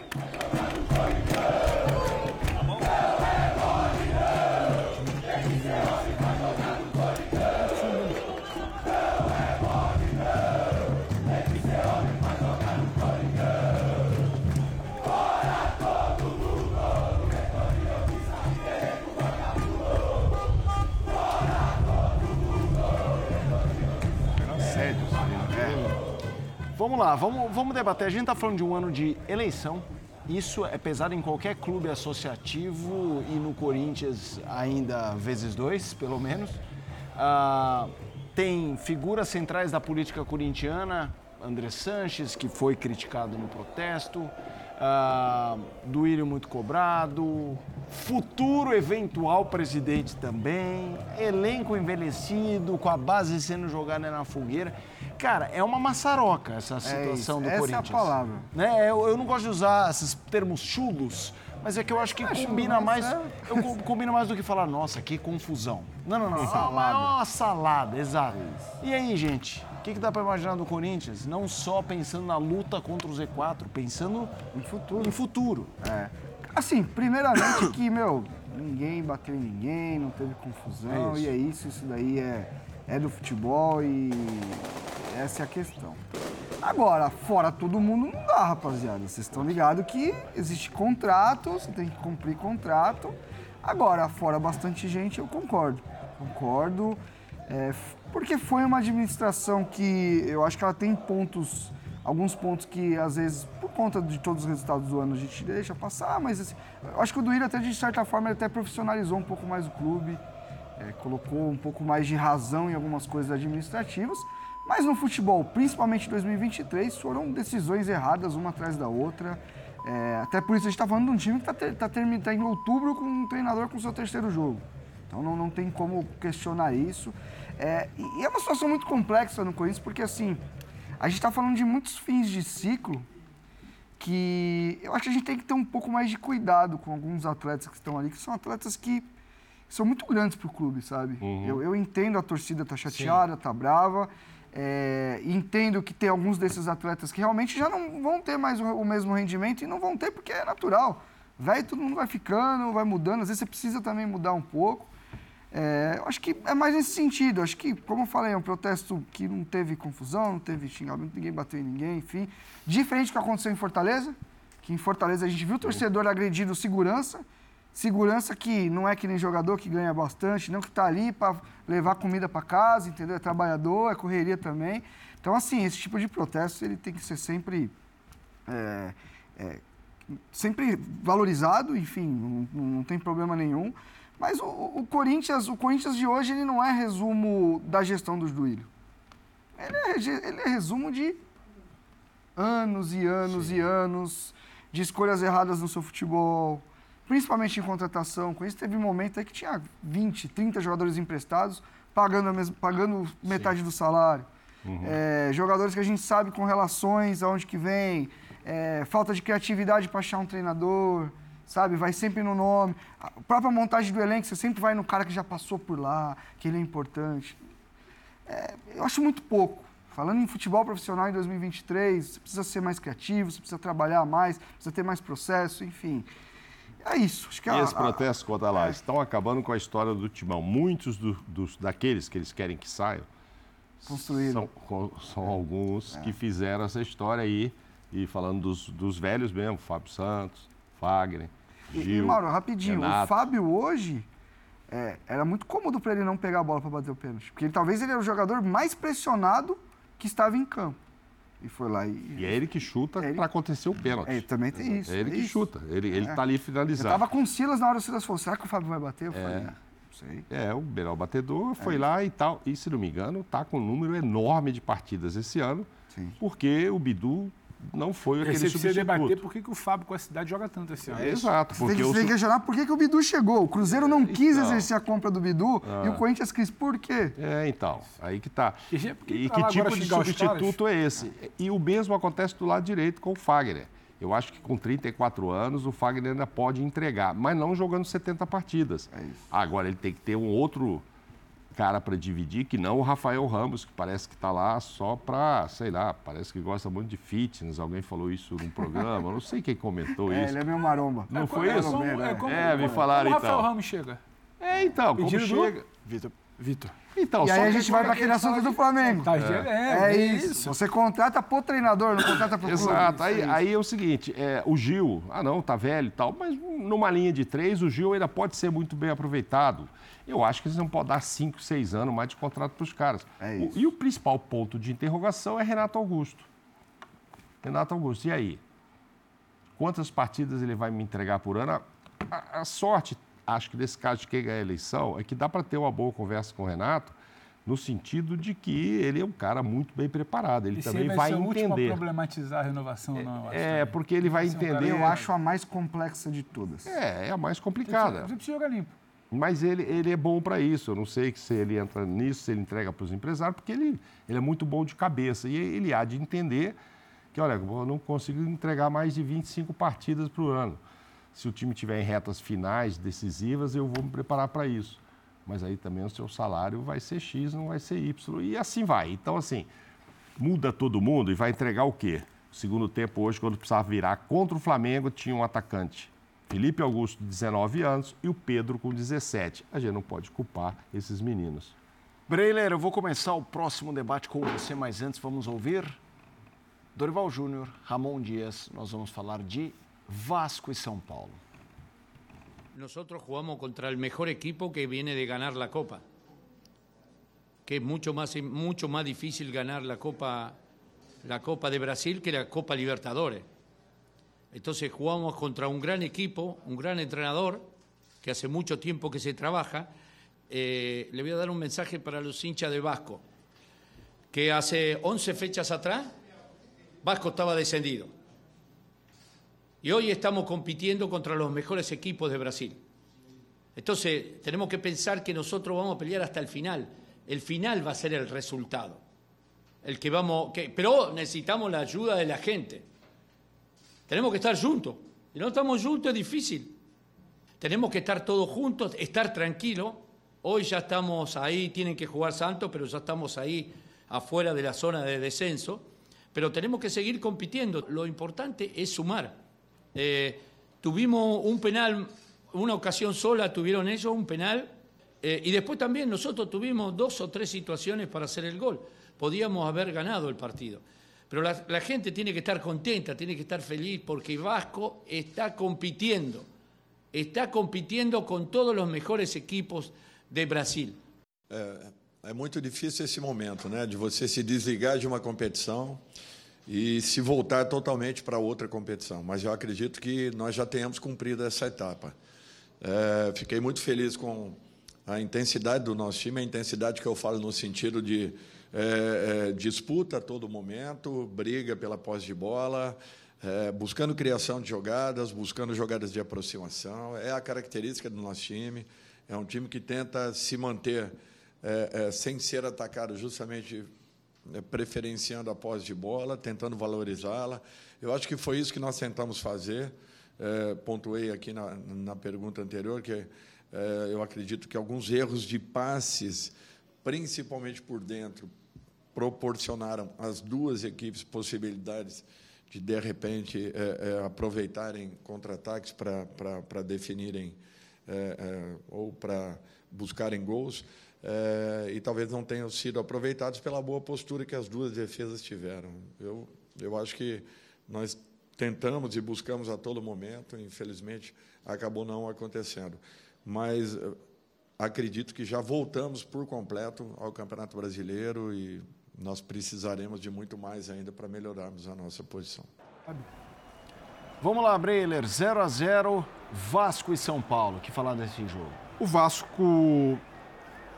Vamos lá, vamos, vamos debater. A gente está falando de um ano de eleição. Isso é pesado em qualquer clube associativo e no Corinthians ainda vezes dois, pelo menos. Ah, tem figuras centrais da política corintiana, André Sanches, que foi criticado no protesto, ah, Duílio muito cobrado, futuro eventual presidente também, elenco envelhecido, com a base sendo jogada na fogueira. Cara, é uma maçaroca essa situação isso, do essa Corinthians. é a palavra. Né? Eu, eu não gosto de usar esses termos chulos, mas é que eu acho que Acho combina que mais. é. Eu co- combina mais do que falar, nossa, que confusão. Não, não, não. Salada. É uma salada, exato. E aí, gente? O que, que dá para imaginar do Corinthians? Não só pensando na luta contra o Z4, pensando em futuro. Em futuro. É. Assim, primeiramente que, meu, ninguém bateu em ninguém, não teve confusão, É isso. e é isso, isso daí é, é do futebol e essa é a questão. Agora, fora todo mundo não dá, rapaziada. Vocês estão ligados que existe contrato, você tem que cumprir contrato. Agora, fora bastante gente, eu concordo. Concordo. é, porque foi uma administração que eu acho que ela tem pontos, alguns pontos que às vezes, por conta de todos os resultados do ano, a gente deixa passar, mas assim, eu acho que o Duílio até de certa forma até profissionalizou um pouco mais o clube, é, colocou um pouco mais de razão em algumas coisas administrativas, mas no futebol, principalmente em 2023, foram decisões erradas uma atrás da outra. É, até por isso a gente está falando de um time que está tá, termi- tá em outubro com um treinador com seu terceiro jogo. Então não, não tem como questionar isso. É, e é uma situação muito complexa no Corinthians, porque assim, a gente está falando de muitos fins de ciclo que eu acho que a gente tem que ter um pouco mais de cuidado com alguns atletas que estão ali, que são atletas que são muito grandes para o clube, sabe? Eu, eu entendo a torcida tá chateada, tá brava, é, entendo que tem alguns desses atletas que realmente já não vão ter mais o, o mesmo rendimento e não vão ter porque é natural. Velho, todo mundo vai ficando, vai mudando, às vezes você precisa também mudar um pouco. É, acho que é mais nesse sentido. Acho que, como eu falei, é um protesto que não teve confusão, não teve xingamento, ninguém bateu em ninguém, enfim. Diferente do que aconteceu em Fortaleza, que em Fortaleza a gente viu o torcedor agredindo segurança. Segurança que não é que nem jogador que ganha bastante, não que está ali para levar comida para casa, entendeu? É trabalhador, é correria também. Então, assim, esse tipo de protesto ele tem que ser sempre é, é, sempre valorizado, enfim, não, não tem problema nenhum. Mas o, o Corinthians, o Corinthians de hoje, ele não é resumo da gestão dos Duílio. Ele é, ele é resumo de anos e anos e anos de escolhas erradas no seu futebol, principalmente em contratação. Com isso, teve um momento aí que tinha 20, 30 jogadores emprestados, pagando, a mes- pagando metade do salário. É, jogadores que a gente sabe com relações, aonde que vem, é, falta de criatividade para achar um treinador, sabe? Vai sempre no nome. A própria montagem do elenco, você sempre vai no cara que já passou por lá, que ele é importante. É, eu acho muito pouco. Falando em futebol profissional em 2023, você precisa ser mais criativo, você precisa trabalhar mais, precisa ter mais processo, enfim. É isso. Acho que E a- esses a- protestos contra lá estão acabando com a história do Timão. Muitos do- dos, daqueles que eles querem que saiam são, são alguns que fizeram essa história aí. E falando dos, dos velhos mesmo, Fábio Santos, Fagner, E, Gil, e Mauro, rapidinho, o Renato. Fábio hoje é, era muito cômodo para ele não pegar a bola para bater o pênalti. Porque ele, talvez ele era o jogador mais pressionado que estava em campo. E foi lá e. E é ele que chuta para acontecer o pênalti. É, também tem isso. É ele é que isso. chuta. Ele, ele É. tá ali Eu finalizando. tava com o Silas na hora o Silas falou: será que o Fábio vai bater? Eu falei, É. "Ah, não sei. É, o melhor batedor foi É. lá e tal. E, se não me engano, tá com um número enorme de partidas esse ano, porque o Bidu não foi aquele Você precisa substituto. debater por que, que o Fábio com a cidade joga tanto esse ano. É, exato, Você tem porque que, você tem que su- questionar por que, que o Bidu chegou. O Cruzeiro não quis Então. exercer a compra do Bidu Ah. e o Corinthians quis. Por quê? É, então, aí que tá. E que E que tipo de substituto é esse? E o mesmo acontece do lado direito com o Fagner. Eu acho que com 34 anos o Fagner ainda pode entregar, mas não jogando 70 partidas. É Agora ele tem que ter um outro cara para dividir, que não o Rafael Ramos, que parece que está lá só para, sei lá, parece que gosta muito de fitness. Alguém falou isso num programa, não sei quem comentou É, isso. ele é meu maromba. Não É foi como- isso? é como- é como- É, me como- falaram Como o Rafael então. Ramos chega? É, então, como Pedido do- chega... Vitor. Vitor. Então, e só aí a gente vai para aquele ele assunto do Flamengo. Tá, é, é, é isso. isso. Você contrata pro treinador, não contrata pro clube. Exato. Aí, Isso é aí é o seguinte, é, o Gil, ah não, tá velho e tal, mas numa linha de três, o Gil ainda pode ser muito bem aproveitado. Eu acho que eles não podem dar cinco, seis anos mais de contrato para os caras. É O- e o principal ponto de interrogação é Renato Augusto. Renato Augusto, e aí? Quantas partidas ele vai me entregar por ano? A, a sorte, acho que nesse caso de quem ganha a eleição, é que dá para ter uma boa conversa com o Renato, no sentido de que ele é um cara muito bem preparado. Ele E também vai, vai ser o último a entender. problematizar a renovação, não, eu acho É, também. porque ele vai é entender. Eu acho a mais complexa de todas. É, é a mais Você complicada. precisa jogar limpo. Mas ele, ele é bom para isso. Eu não sei se ele entra nisso, se ele entrega para os empresários, porque ele, ele é muito bom de cabeça. E ele há de entender que, olha, eu não consigo entregar mais de 25 partidas para o ano. Se o time tiver em retas finais, decisivas, eu vou me preparar para isso. Mas aí também o seu salário vai ser X, não vai ser Y. E assim vai. Então, assim, muda todo mundo e vai entregar o quê? O segundo tempo hoje, quando precisava virar contra o Flamengo, tinha um atacante. Felipe Augusto, 19 anos, e o Pedro com 17. A gente não pode culpar esses meninos. Breiler, eu vou começar o próximo debate com você, mas antes vamos ouvir Dorival Júnior, Ramon Dias. Nós vamos falar de Vasco e São Paulo. Nosotros jugamos contra el mejor equipo que viene de ganar la Copa, que es mucho más, mucho más difícil ganar la Copa, la Copa de Brasil que la Copa Libertadores. Entonces jugamos contra un gran equipo, un gran entrenador, que hace mucho tiempo que se trabaja. Eh, le voy a dar un mensaje para los hinchas de Vasco, que hace 11 fechas atrás Vasco estaba descendido. Y hoy estamos compitiendo contra los mejores equipos de Brasil. Entonces, tenemos que pensar que nosotros vamos a pelear hasta el final. El final va a ser el resultado. El que vamos, pero necesitamos la ayuda de la gente. Tenemos que estar juntos. Si no estamos juntos es difícil. Tenemos que estar todos juntos, estar tranquilos. Hoy ya estamos ahí, tienen que jugar Santos, pero ya estamos ahí afuera de la zona de descenso. Pero tenemos que seguir compitiendo. Lo importante es sumar. Eh, tuvimos un penal, una ocasión sola tuvieron ellos, un penal, eh, y después también nosotros tuvimos dos o tres situaciones para hacer el gol. Podíamos haber ganado el partido. Pero la, gente tiene que estar contenta, tiene que estar feliz, porque Vasco está compitiendo, está compitiendo con todos los mejores equipos de Brasil. É, é muito difícil esse momento, né? De você se desligar de uma competição e se voltar totalmente para outra competição. Mas eu acredito que nós já tenhamos cumprido essa etapa. É, fiquei muito feliz com a intensidade do nosso time, a intensidade que eu falo no sentido de é, é, disputa a todo momento, briga pela posse de bola, é, buscando criação de jogadas, buscando jogadas de aproximação. É a característica do nosso time. É um time que tenta se manter é, é, sem ser atacado, justamente preferenciando a posse de bola, tentando valorizá-la. Eu acho que foi isso que nós tentamos fazer. É, pontuei aqui na, na pergunta anterior que é, eu acredito que alguns erros de passes, principalmente por dentro, proporcionaram às duas equipes possibilidades de, de repente, é, aproveitarem contra-ataques para definirem ou para buscarem gols. É, e talvez não tenham sido aproveitados pela boa postura que as duas defesas tiveram. Eu, eu acho que nós tentamos e buscamos a todo momento, infelizmente acabou não acontecendo. Mas eh, acredito que já voltamos por completo ao Campeonato Brasileiro e nós precisaremos de muito mais ainda para melhorarmos a nossa posição. Vamos lá, Breiler, 0 a 0 Vasco e São Paulo. O que falar desse jogo? O Vasco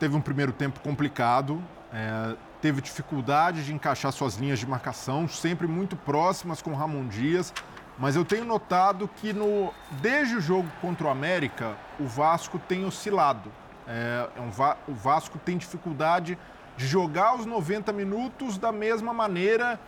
teve um primeiro tempo complicado, é, teve dificuldade de encaixar suas linhas de marcação, sempre muito próximas com Ramon Dias, mas eu tenho notado que no, desde o jogo contra o América, o Vasco tem oscilado. É, é um, o Vasco tem dificuldade de jogar os 90 minutos da mesma maneira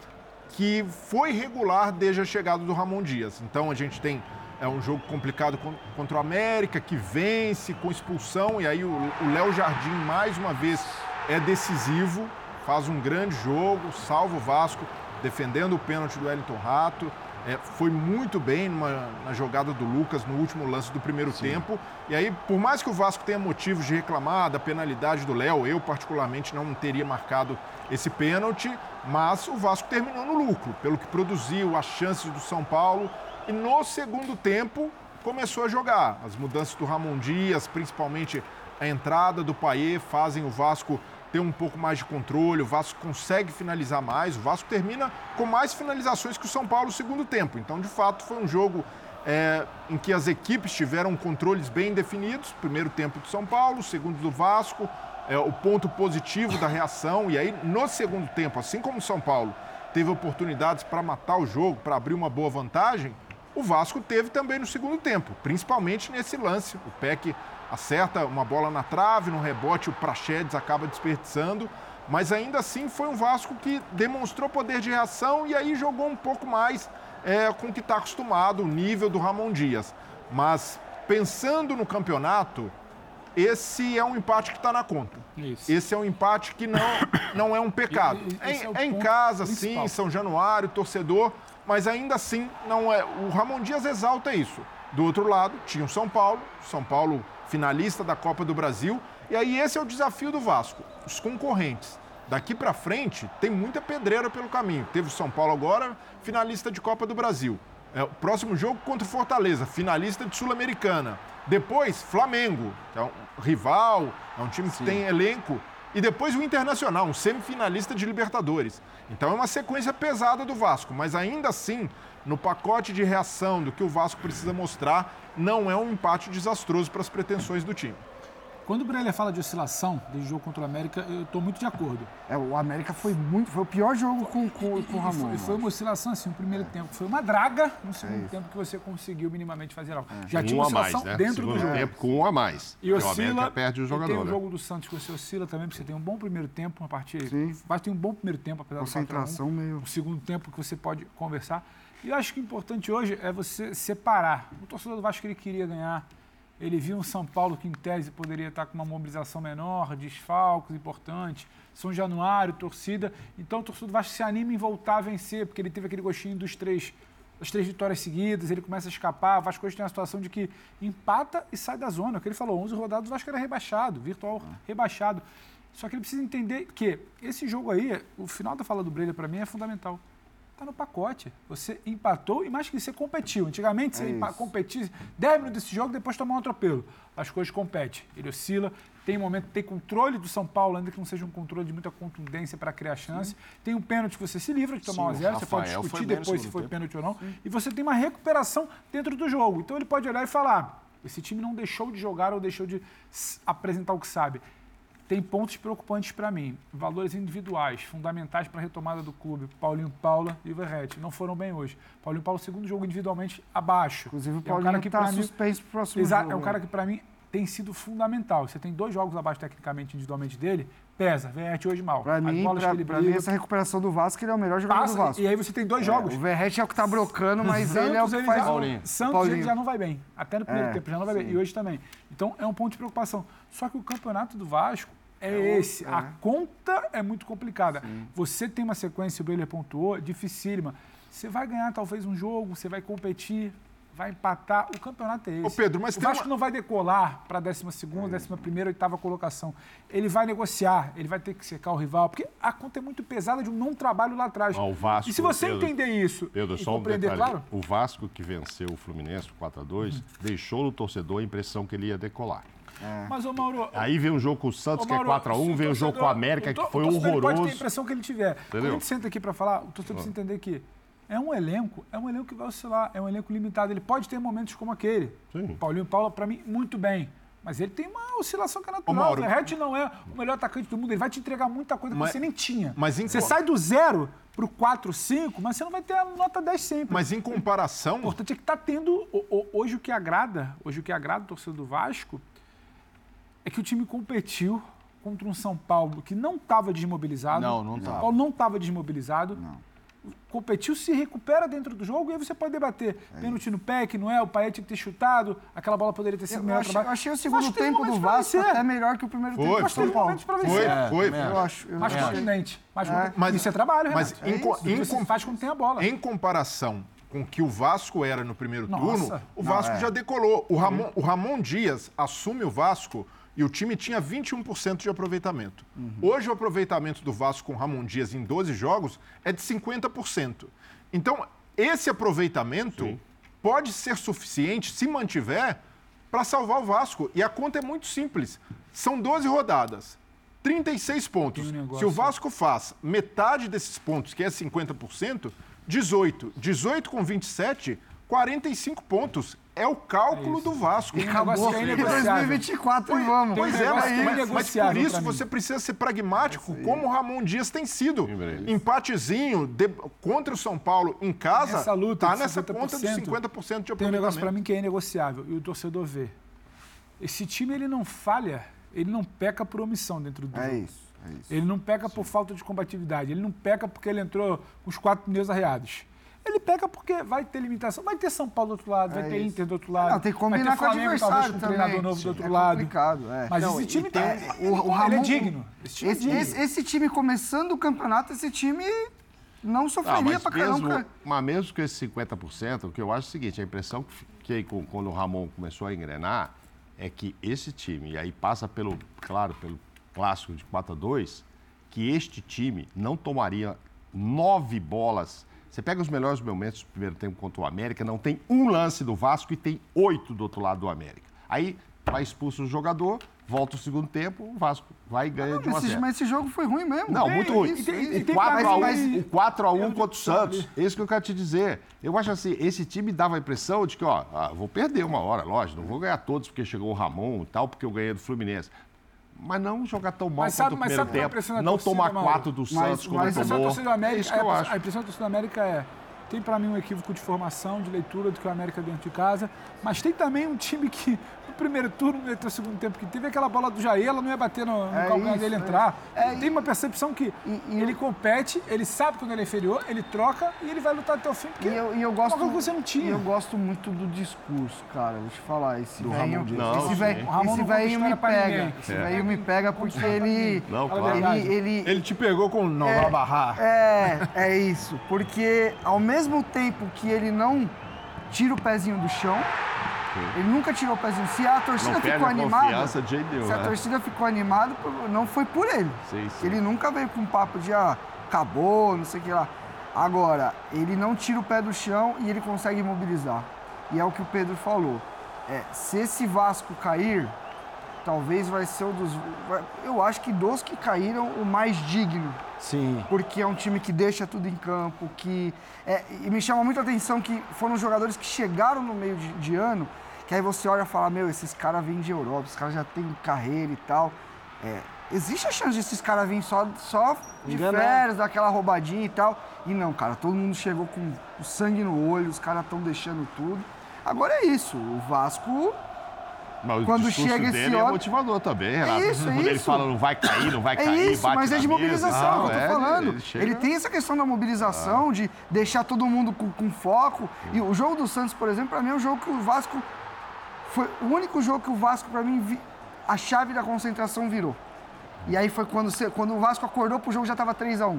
que foi regular desde a chegada do Ramon Dias. Então a gente tem é um jogo complicado contra o América, que vence com expulsão, e aí o Léo Jardim, mais uma vez, é decisivo, faz um grande jogo, salva o Vasco, defendendo o pênalti do Wellington Rato. É, foi muito bem numa, na jogada do Lucas no último lance do primeiro Sim. tempo. E aí, por mais que o Vasco tenha motivos de reclamar da penalidade do Léo, eu particularmente não teria marcado esse pênalti, mas o Vasco terminou no lucro, pelo que produziu, as chances do São Paulo. E no segundo tempo começou a jogar. As mudanças do Ramon Dias, principalmente a entrada do Paier, fazem o Vasco ter um pouco mais de controle, o Vasco consegue finalizar mais, o Vasco termina com mais finalizações que o São Paulo no segundo tempo. Então, de fato, foi um jogo é, em que as equipes tiveram controles bem definidos. Primeiro tempo do São Paulo, segundo do Vasco, é, o ponto positivo da reação. E aí, no segundo tempo, assim como o São Paulo teve oportunidades para matar o jogo, para abrir uma boa vantagem, o Vasco teve também no segundo tempo, principalmente nesse lance. O Peck acerta uma bola na trave, no rebote o Prachedes acaba desperdiçando, mas ainda assim foi um Vasco que demonstrou poder de reação e aí jogou um pouco mais é, com o que está acostumado, o nível do Ramon Dias. Mas pensando no campeonato, esse é um empate que está na conta. Isso. Esse é um empate que não, não é um pecado. E, e, é, é, é em casa, sim, São Januário, torcedor, mas ainda assim não é. O Ramon Dias exalta isso. Do outro lado, tinha o São Paulo, São Paulo finalista da Copa do Brasil. E aí esse é o desafio do Vasco, os concorrentes. Daqui para frente tem muita pedreira pelo caminho. Teve o São Paulo agora, finalista de Copa do Brasil. É, o próximo jogo contra o Fortaleza, finalista de Sul-Americana. Depois, Flamengo, que é um rival, é um time que Sim. tem elenco. E depois o Internacional, um semifinalista de Libertadores. Então é uma sequência pesada do Vasco, mas ainda assim, no pacote de reação do que o Vasco precisa mostrar, não é um empate desastroso para as pretensões do time. Quando o Breler fala de oscilação desde o jogo contra o América, eu estou muito de acordo. É, o América foi muito, foi o pior jogo com, com, com o Ramon. Foi, foi uma oscilação assim, no primeiro é. tempo. Foi uma draga no segundo é tempo que você conseguiu minimamente fazer algo. É. Já tinha uma oscilação mais, né? dentro segundo do jogo. tempo com um a mais. E oscila, perde o jogador. E tem o né? jogo do Santos que você oscila também, porque você tem um bom primeiro tempo, uma partida. Sim. Mas tem um bom primeiro tempo, apesar Concentração do meio. O segundo tempo que você pode conversar. E eu acho que o importante hoje é você separar. O torcedor do Vasco ele queria ganhar ele viu um São Paulo que, em tese, poderia estar com uma mobilização menor, desfalques importantes, São Januário, torcida. Então, o torcedor do Vasco se anima em voltar a vencer, porque ele teve aquele gostinho dos três, das três vitórias seguidas, ele começa a escapar. O Vasco hoje tem a situação de que empata e sai da zona. O que ele falou, 11 rodadas, o Vasco era rebaixado, virtual rebaixado. Só que ele precisa entender que esse jogo aí, o final da fala do Breira, para mim, é fundamental está no pacote. Você empatou e mais que você competiu. Antigamente você é competia 10 minutos desse jogo depois tomar um atropelo. As coisas competem. Ele oscila, tem momento, tem controle do São Paulo, ainda que não seja um controle de muita contundência para criar chance. Sim. Tem um pênalti que você se livra de tomar Sim, um a zero, você pode discutir depois se foi tempo. pênalti ou não. Sim. E você tem uma recuperação dentro do jogo. Então ele pode olhar e falar: esse time não deixou de jogar ou deixou de apresentar o que sabe tem pontos preocupantes para mim. Valores individuais, fundamentais para a retomada do clube. Paulinho Paula e o Verrete não foram bem hoje. Paulinho Paula, segundo jogo individualmente, abaixo. Inclusive, o Paulinho é um está suspenso para o próximo Exato, jogo. É um cara que, para mim, tem sido fundamental. Você tem dois jogos abaixo tecnicamente, individualmente dele, pesa. Verrete hoje mal. Para mim, pra, mim, essa recuperação do Vasco, ele é o melhor jogador Passa, do Vasco. E aí você tem dois é, jogos. O Verrete é o que está brocando, mas Santos, ele é o que faz... Paulinho. Santos Paulinho. já não vai bem. Até no primeiro é, tempo já não vai sim. bem. E hoje também. Então, é um ponto de preocupação. Só que o campeonato do Vasco é, é esse. A conta é muito complicada. Sim. Você tem uma sequência, o Baylor pontuou, dificílima. Você vai ganhar talvez um jogo, você vai competir, vai empatar. O campeonato é esse. Ô Pedro, mas o Vasco uma... não vai decolar para a 12 ª 11 oitava colocação. Ele vai negociar, ele vai ter que secar o rival, porque a conta é muito pesada de um não trabalho lá atrás. o Vasco, e se você Pedro, entender isso Pedro, só um claro... O Vasco que venceu o Fluminense 4 a 2 uhum. deixou no torcedor a impressão que ele ia decolar. É. Mas, o Mauro. Aí vem um jogo com o Santos, Mauro, que é 4x1, vem um jogo com o América, que foi horroroso. pode ter a impressão que ele tiver. Entendeu? Quando a gente senta aqui para falar, o torcedor precisa entender que é um elenco, é um elenco que vai oscilar, é um elenco limitado. Ele pode ter momentos como aquele. Sim. Paulinho Paula, para mim, muito bem. Mas ele tem uma oscilação que é natural. Ô, Mauro, o Red não é o melhor atacante do mundo. Ele vai te entregar muita coisa mas, que você nem tinha. Mas em... Você sai do zero para o 4, 5, mas você não vai ter a nota 10 sempre. Mas em comparação... O importante é que está tendo... Hoje o que agrada, hoje o que agrada o torcedor do Vasco é que o time competiu contra um São Paulo que não estava desmobilizado. Não, não estava. São Paulo não estava desmobilizado. Não. Competiu, se recupera dentro do jogo e aí você pode debater. É Pênalti no PEC, não é? O Paet tinha que ter chutado, aquela bola poderia ter sido eu melhor achei, Eu achei o segundo tempo do Vasco até melhor que o primeiro foi, tempo. Foi, foi, é, foi. Eu acho. Eu mais contundente. Mais é. Mas, isso é trabalho, Mas é em, em, você faz quando tem a bola. Em comparação com o que o Vasco era no primeiro Nossa. turno, o Vasco não, é. já decolou. O Ramon, o Ramon Dias assume o Vasco e o time tinha 21% de aproveitamento. Uhum. Hoje o aproveitamento do Vasco com Ramon Dias em 12 jogos é de 50%. Então, esse aproveitamento Sim. pode ser suficiente, se mantiver, para salvar o Vasco. E a conta é muito simples. São 12 rodadas. 36 pontos. Se o Vasco faz metade desses pontos, que é 50%, 18. 18 com 27, 45 pontos. É o cálculo é do Vasco. E acabou. Em 2024 e vamos. Pois é, mas, mas por isso você precisa ser pragmático, como o Ramon Dias tem sido. Empatezinho de, contra o São Paulo em casa, Essa luta tá nessa conta dos 50% de aproveitamento. Tem um negócio para mim que é inegociável, e o torcedor vê. Esse time, ele não falha, ele não peca por omissão dentro do É jogo. isso, é isso. Ele não peca por falta de combatividade, ele não peca porque ele entrou com os quatro pneus arreados. Ele pega porque vai ter limitação. Vai ter São Paulo do outro lado, É vai ter isso. Inter do outro lado. Não, tem que combinar vai ter com o Flamengo, talvez, adversário com um também. treinador novo do outro É lado. complicado, é. Mas Não, esse time tem- tá, o- o ele Ramon- é digno. Esse time é Esse, digno. esse- esse time começando o campeonato, esse time não Ah, sofreria mas, pra mesmo, caramba. mas mesmo com esse 50%, o que eu acho é o seguinte, a impressão que fiquei com- quando o Ramon começou a engrenar é que esse time, e aí passa pelo, claro, pelo clássico de 4 a 2, que este time não tomaria nove bolas. Você pega os melhores momentos do primeiro tempo contra o América, não tem um lance do Vasco e tem oito do outro lado do América. Aí vai expulso o jogador, volta o segundo tempo, o Vasco vai e ganha de 1 a Esse- 0. mas esse jogo foi ruim mesmo. Não, É, muito ruim. isso, o 4x1 Mas- o 4 a 1 contra o Santos. É isso que eu quero te dizer. Eu acho assim, esse time dava a impressão de que, ó, ah, vou perder uma hora, lógico, não vou ganhar todos porque chegou o Ramon e tal, porque eu ganhei do Fluminense. Mas não jogar tão mal Mas sabe, quanto o mas primeiro sabe qual é tempo. Não tomar Mauro? quatro do Mas- Santos como mas a tomou. América, é eu a-. A impressão da torcida América é... Tem para mim um equívoco de formação, de leitura do que o América dentro de casa, mas tem também um time que primeiro turno, no segundo tempo que teve aquela bola do Jair, ela não ia bater no, no É calcanhar isso, dele é entrar. isso. tem uma percepção que ele compete, ele sabe quando ele é inferior, ele troca e ele vai lutar até o fim, porque E eu, e eu é gosto, uma coisa que você não tinha. e eu gosto muito do discurso, cara. Vou te falar. Esse Do Dias. Não, esse velho, esse conta me pega. Esse É. velhinho me pega porque ele, Não, claro. ele, ele, Ele te pegou com não É. barrar. É, é isso. Porque ao mesmo tempo que ele não tira o pezinho do chão, ele nunca tirou o pezinho. Se a torcida Não ficou animada, de se a né? torcida ficou animada, não foi por ele. Sim, sim. Ele nunca veio com um papo de ah, acabou, não sei o que lá. Agora, ele não tira o pé do chão e ele consegue mobilizar. E é o que o Pedro falou. É, se esse Vasco cair, talvez vai ser um dos. vai- eu acho que dos que caíram, o mais digno Sim. porque é um time que deixa tudo em campo, que é, e me chama muita atenção que foram jogadores que chegaram no meio de, de ano, que aí você olha e fala, meu, esses caras vêm de Europa, esses caras já têm carreira e tal. É, existe a chance desses caras virem só, só de Enganar. férias, dar aquela roubadinha e tal. E não, cara, todo mundo chegou com o sangue no olho, os caras estão deixando tudo. Agora é isso, o Vasco Mas o Quando chega esse dele é homem- motivador também, Renato. isso, é Quando ele isso. fala não vai cair, não vai É cair, isso, bate mas é de mesa. mobilização, Não, que eu é, tô falando. ele chega- Ele tem essa questão da mobilização, de deixar todo mundo com, com foco. E o jogo do Santos, por exemplo, para mim é um jogo que o Vasco. Foi o único jogo que o Vasco, para mim, vi- a chave da concentração virou. E aí foi quando, quando o Vasco acordou pro jogo já tava 3x1.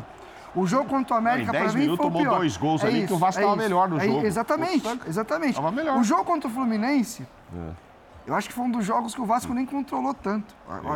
O jogo contra o América, Em 10 para mim, minutos foi o tomou pior. dois gols É ali que o Vasco é tava isso. melhor no É- jogo. Exatamente, exatamente. Tava melhor. O jogo contra o Fluminense, É. eu acho que foi um dos jogos que o Vasco nem controlou tanto.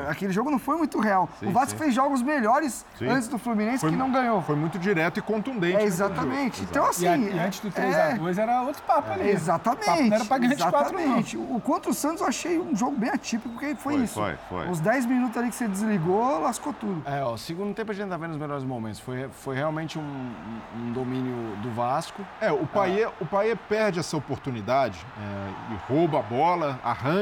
Aquele jogo não foi muito real. Sim, o Vasco sim. fez jogos melhores Sim. antes do Fluminense Foi- que não ganhou. Foi muito direto e contundente. É, exatamente. Então, assim. E, a- e é- antes do é- 3x2 era outro papo ali. Exatamente. O papo não era pra ganhar de 4 não. exatamente. O contra o Santos eu achei um jogo bem atípico, porque foi, Foi, isso. foi, foi. Os 10 minutos ali que você desligou, lascou tudo. É, ó, segundo tempo a gente tá vendo os melhores momentos. Foi, foi realmente um, um domínio do Vasco. É, o Paier, o Paier perde essa oportunidade é, e rouba a bola, arranca.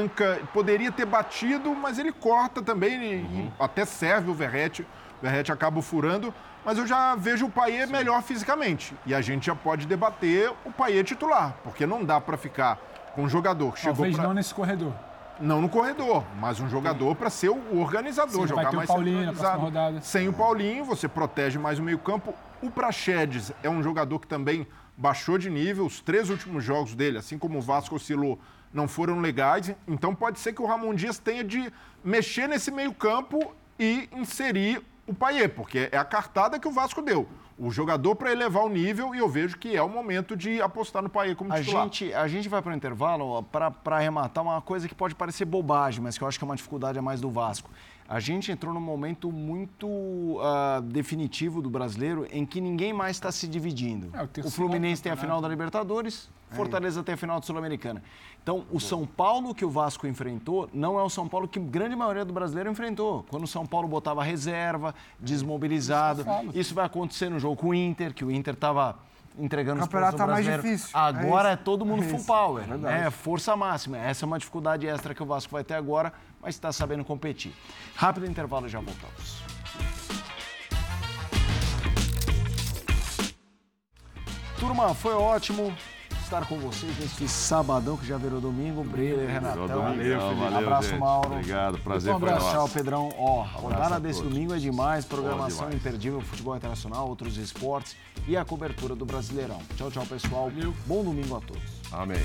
Poderia ter batido, mas ele corta também e até serve o Verrete. O Verrete acaba furando, mas eu já vejo o Paier melhor fisicamente. E a gente já pode debater o Paier titular, porque não dá para ficar com um jogador que chegou Talvez pra... não nesse corredor. Não no corredor, mas um jogador para ser o organizador, Sim, vai jogar ter o mais Paulinho na centralizado. próxima rodada. Sem o Paulinho, você protege mais o meio-campo. O Praxedes é um jogador que também baixou de nível. Os três últimos jogos dele, assim como o Vasco oscilou, não foram legais. Então pode ser que o Ramon Dias tenha de mexer nesse meio-campo e inserir o Paier, porque é a cartada que o Vasco deu. O jogador para elevar o nível e eu vejo que é o momento de apostar no Paier como A titular. gente, a gente vai para o intervalo para arrematar uma coisa que pode parecer bobagem, mas que eu acho que é uma dificuldade a mais do Vasco. A gente entrou num momento muito ah, definitivo do brasileiro em que ninguém mais está se dividindo. É, o o Fluminense tem a final da Libertadores, Fortaleza tem a final de Sul-Americana. Então, o São Paulo que o Vasco enfrentou não é o São Paulo que a grande maioria do brasileiro enfrentou. Quando o São Paulo botava reserva, desmobilizado. Isso vai acontecer no jogo com o Inter, que o Inter estava entregando O campeonato do tá mais difícil. Agora É é, todo mundo É full power. É verdade. É força máxima. Essa é uma dificuldade extra que o Vasco vai ter agora, mas está sabendo competir. Rápido intervalo já voltamos. Turma, foi ótimo estar com vocês nesse sabadão que já virou domingo. Breiler, Renatão. Valeu, valeu, Abraço, gente. Mauro. Obrigado, prazer um foi abraço, tchau, Pedrão. Ó, a rodada desse todos. domingo é demais. Programação demais. imperdível, futebol internacional, outros esportes e a cobertura do Brasileirão. Tchau, tchau, pessoal. Bom domingo a todos. Amém.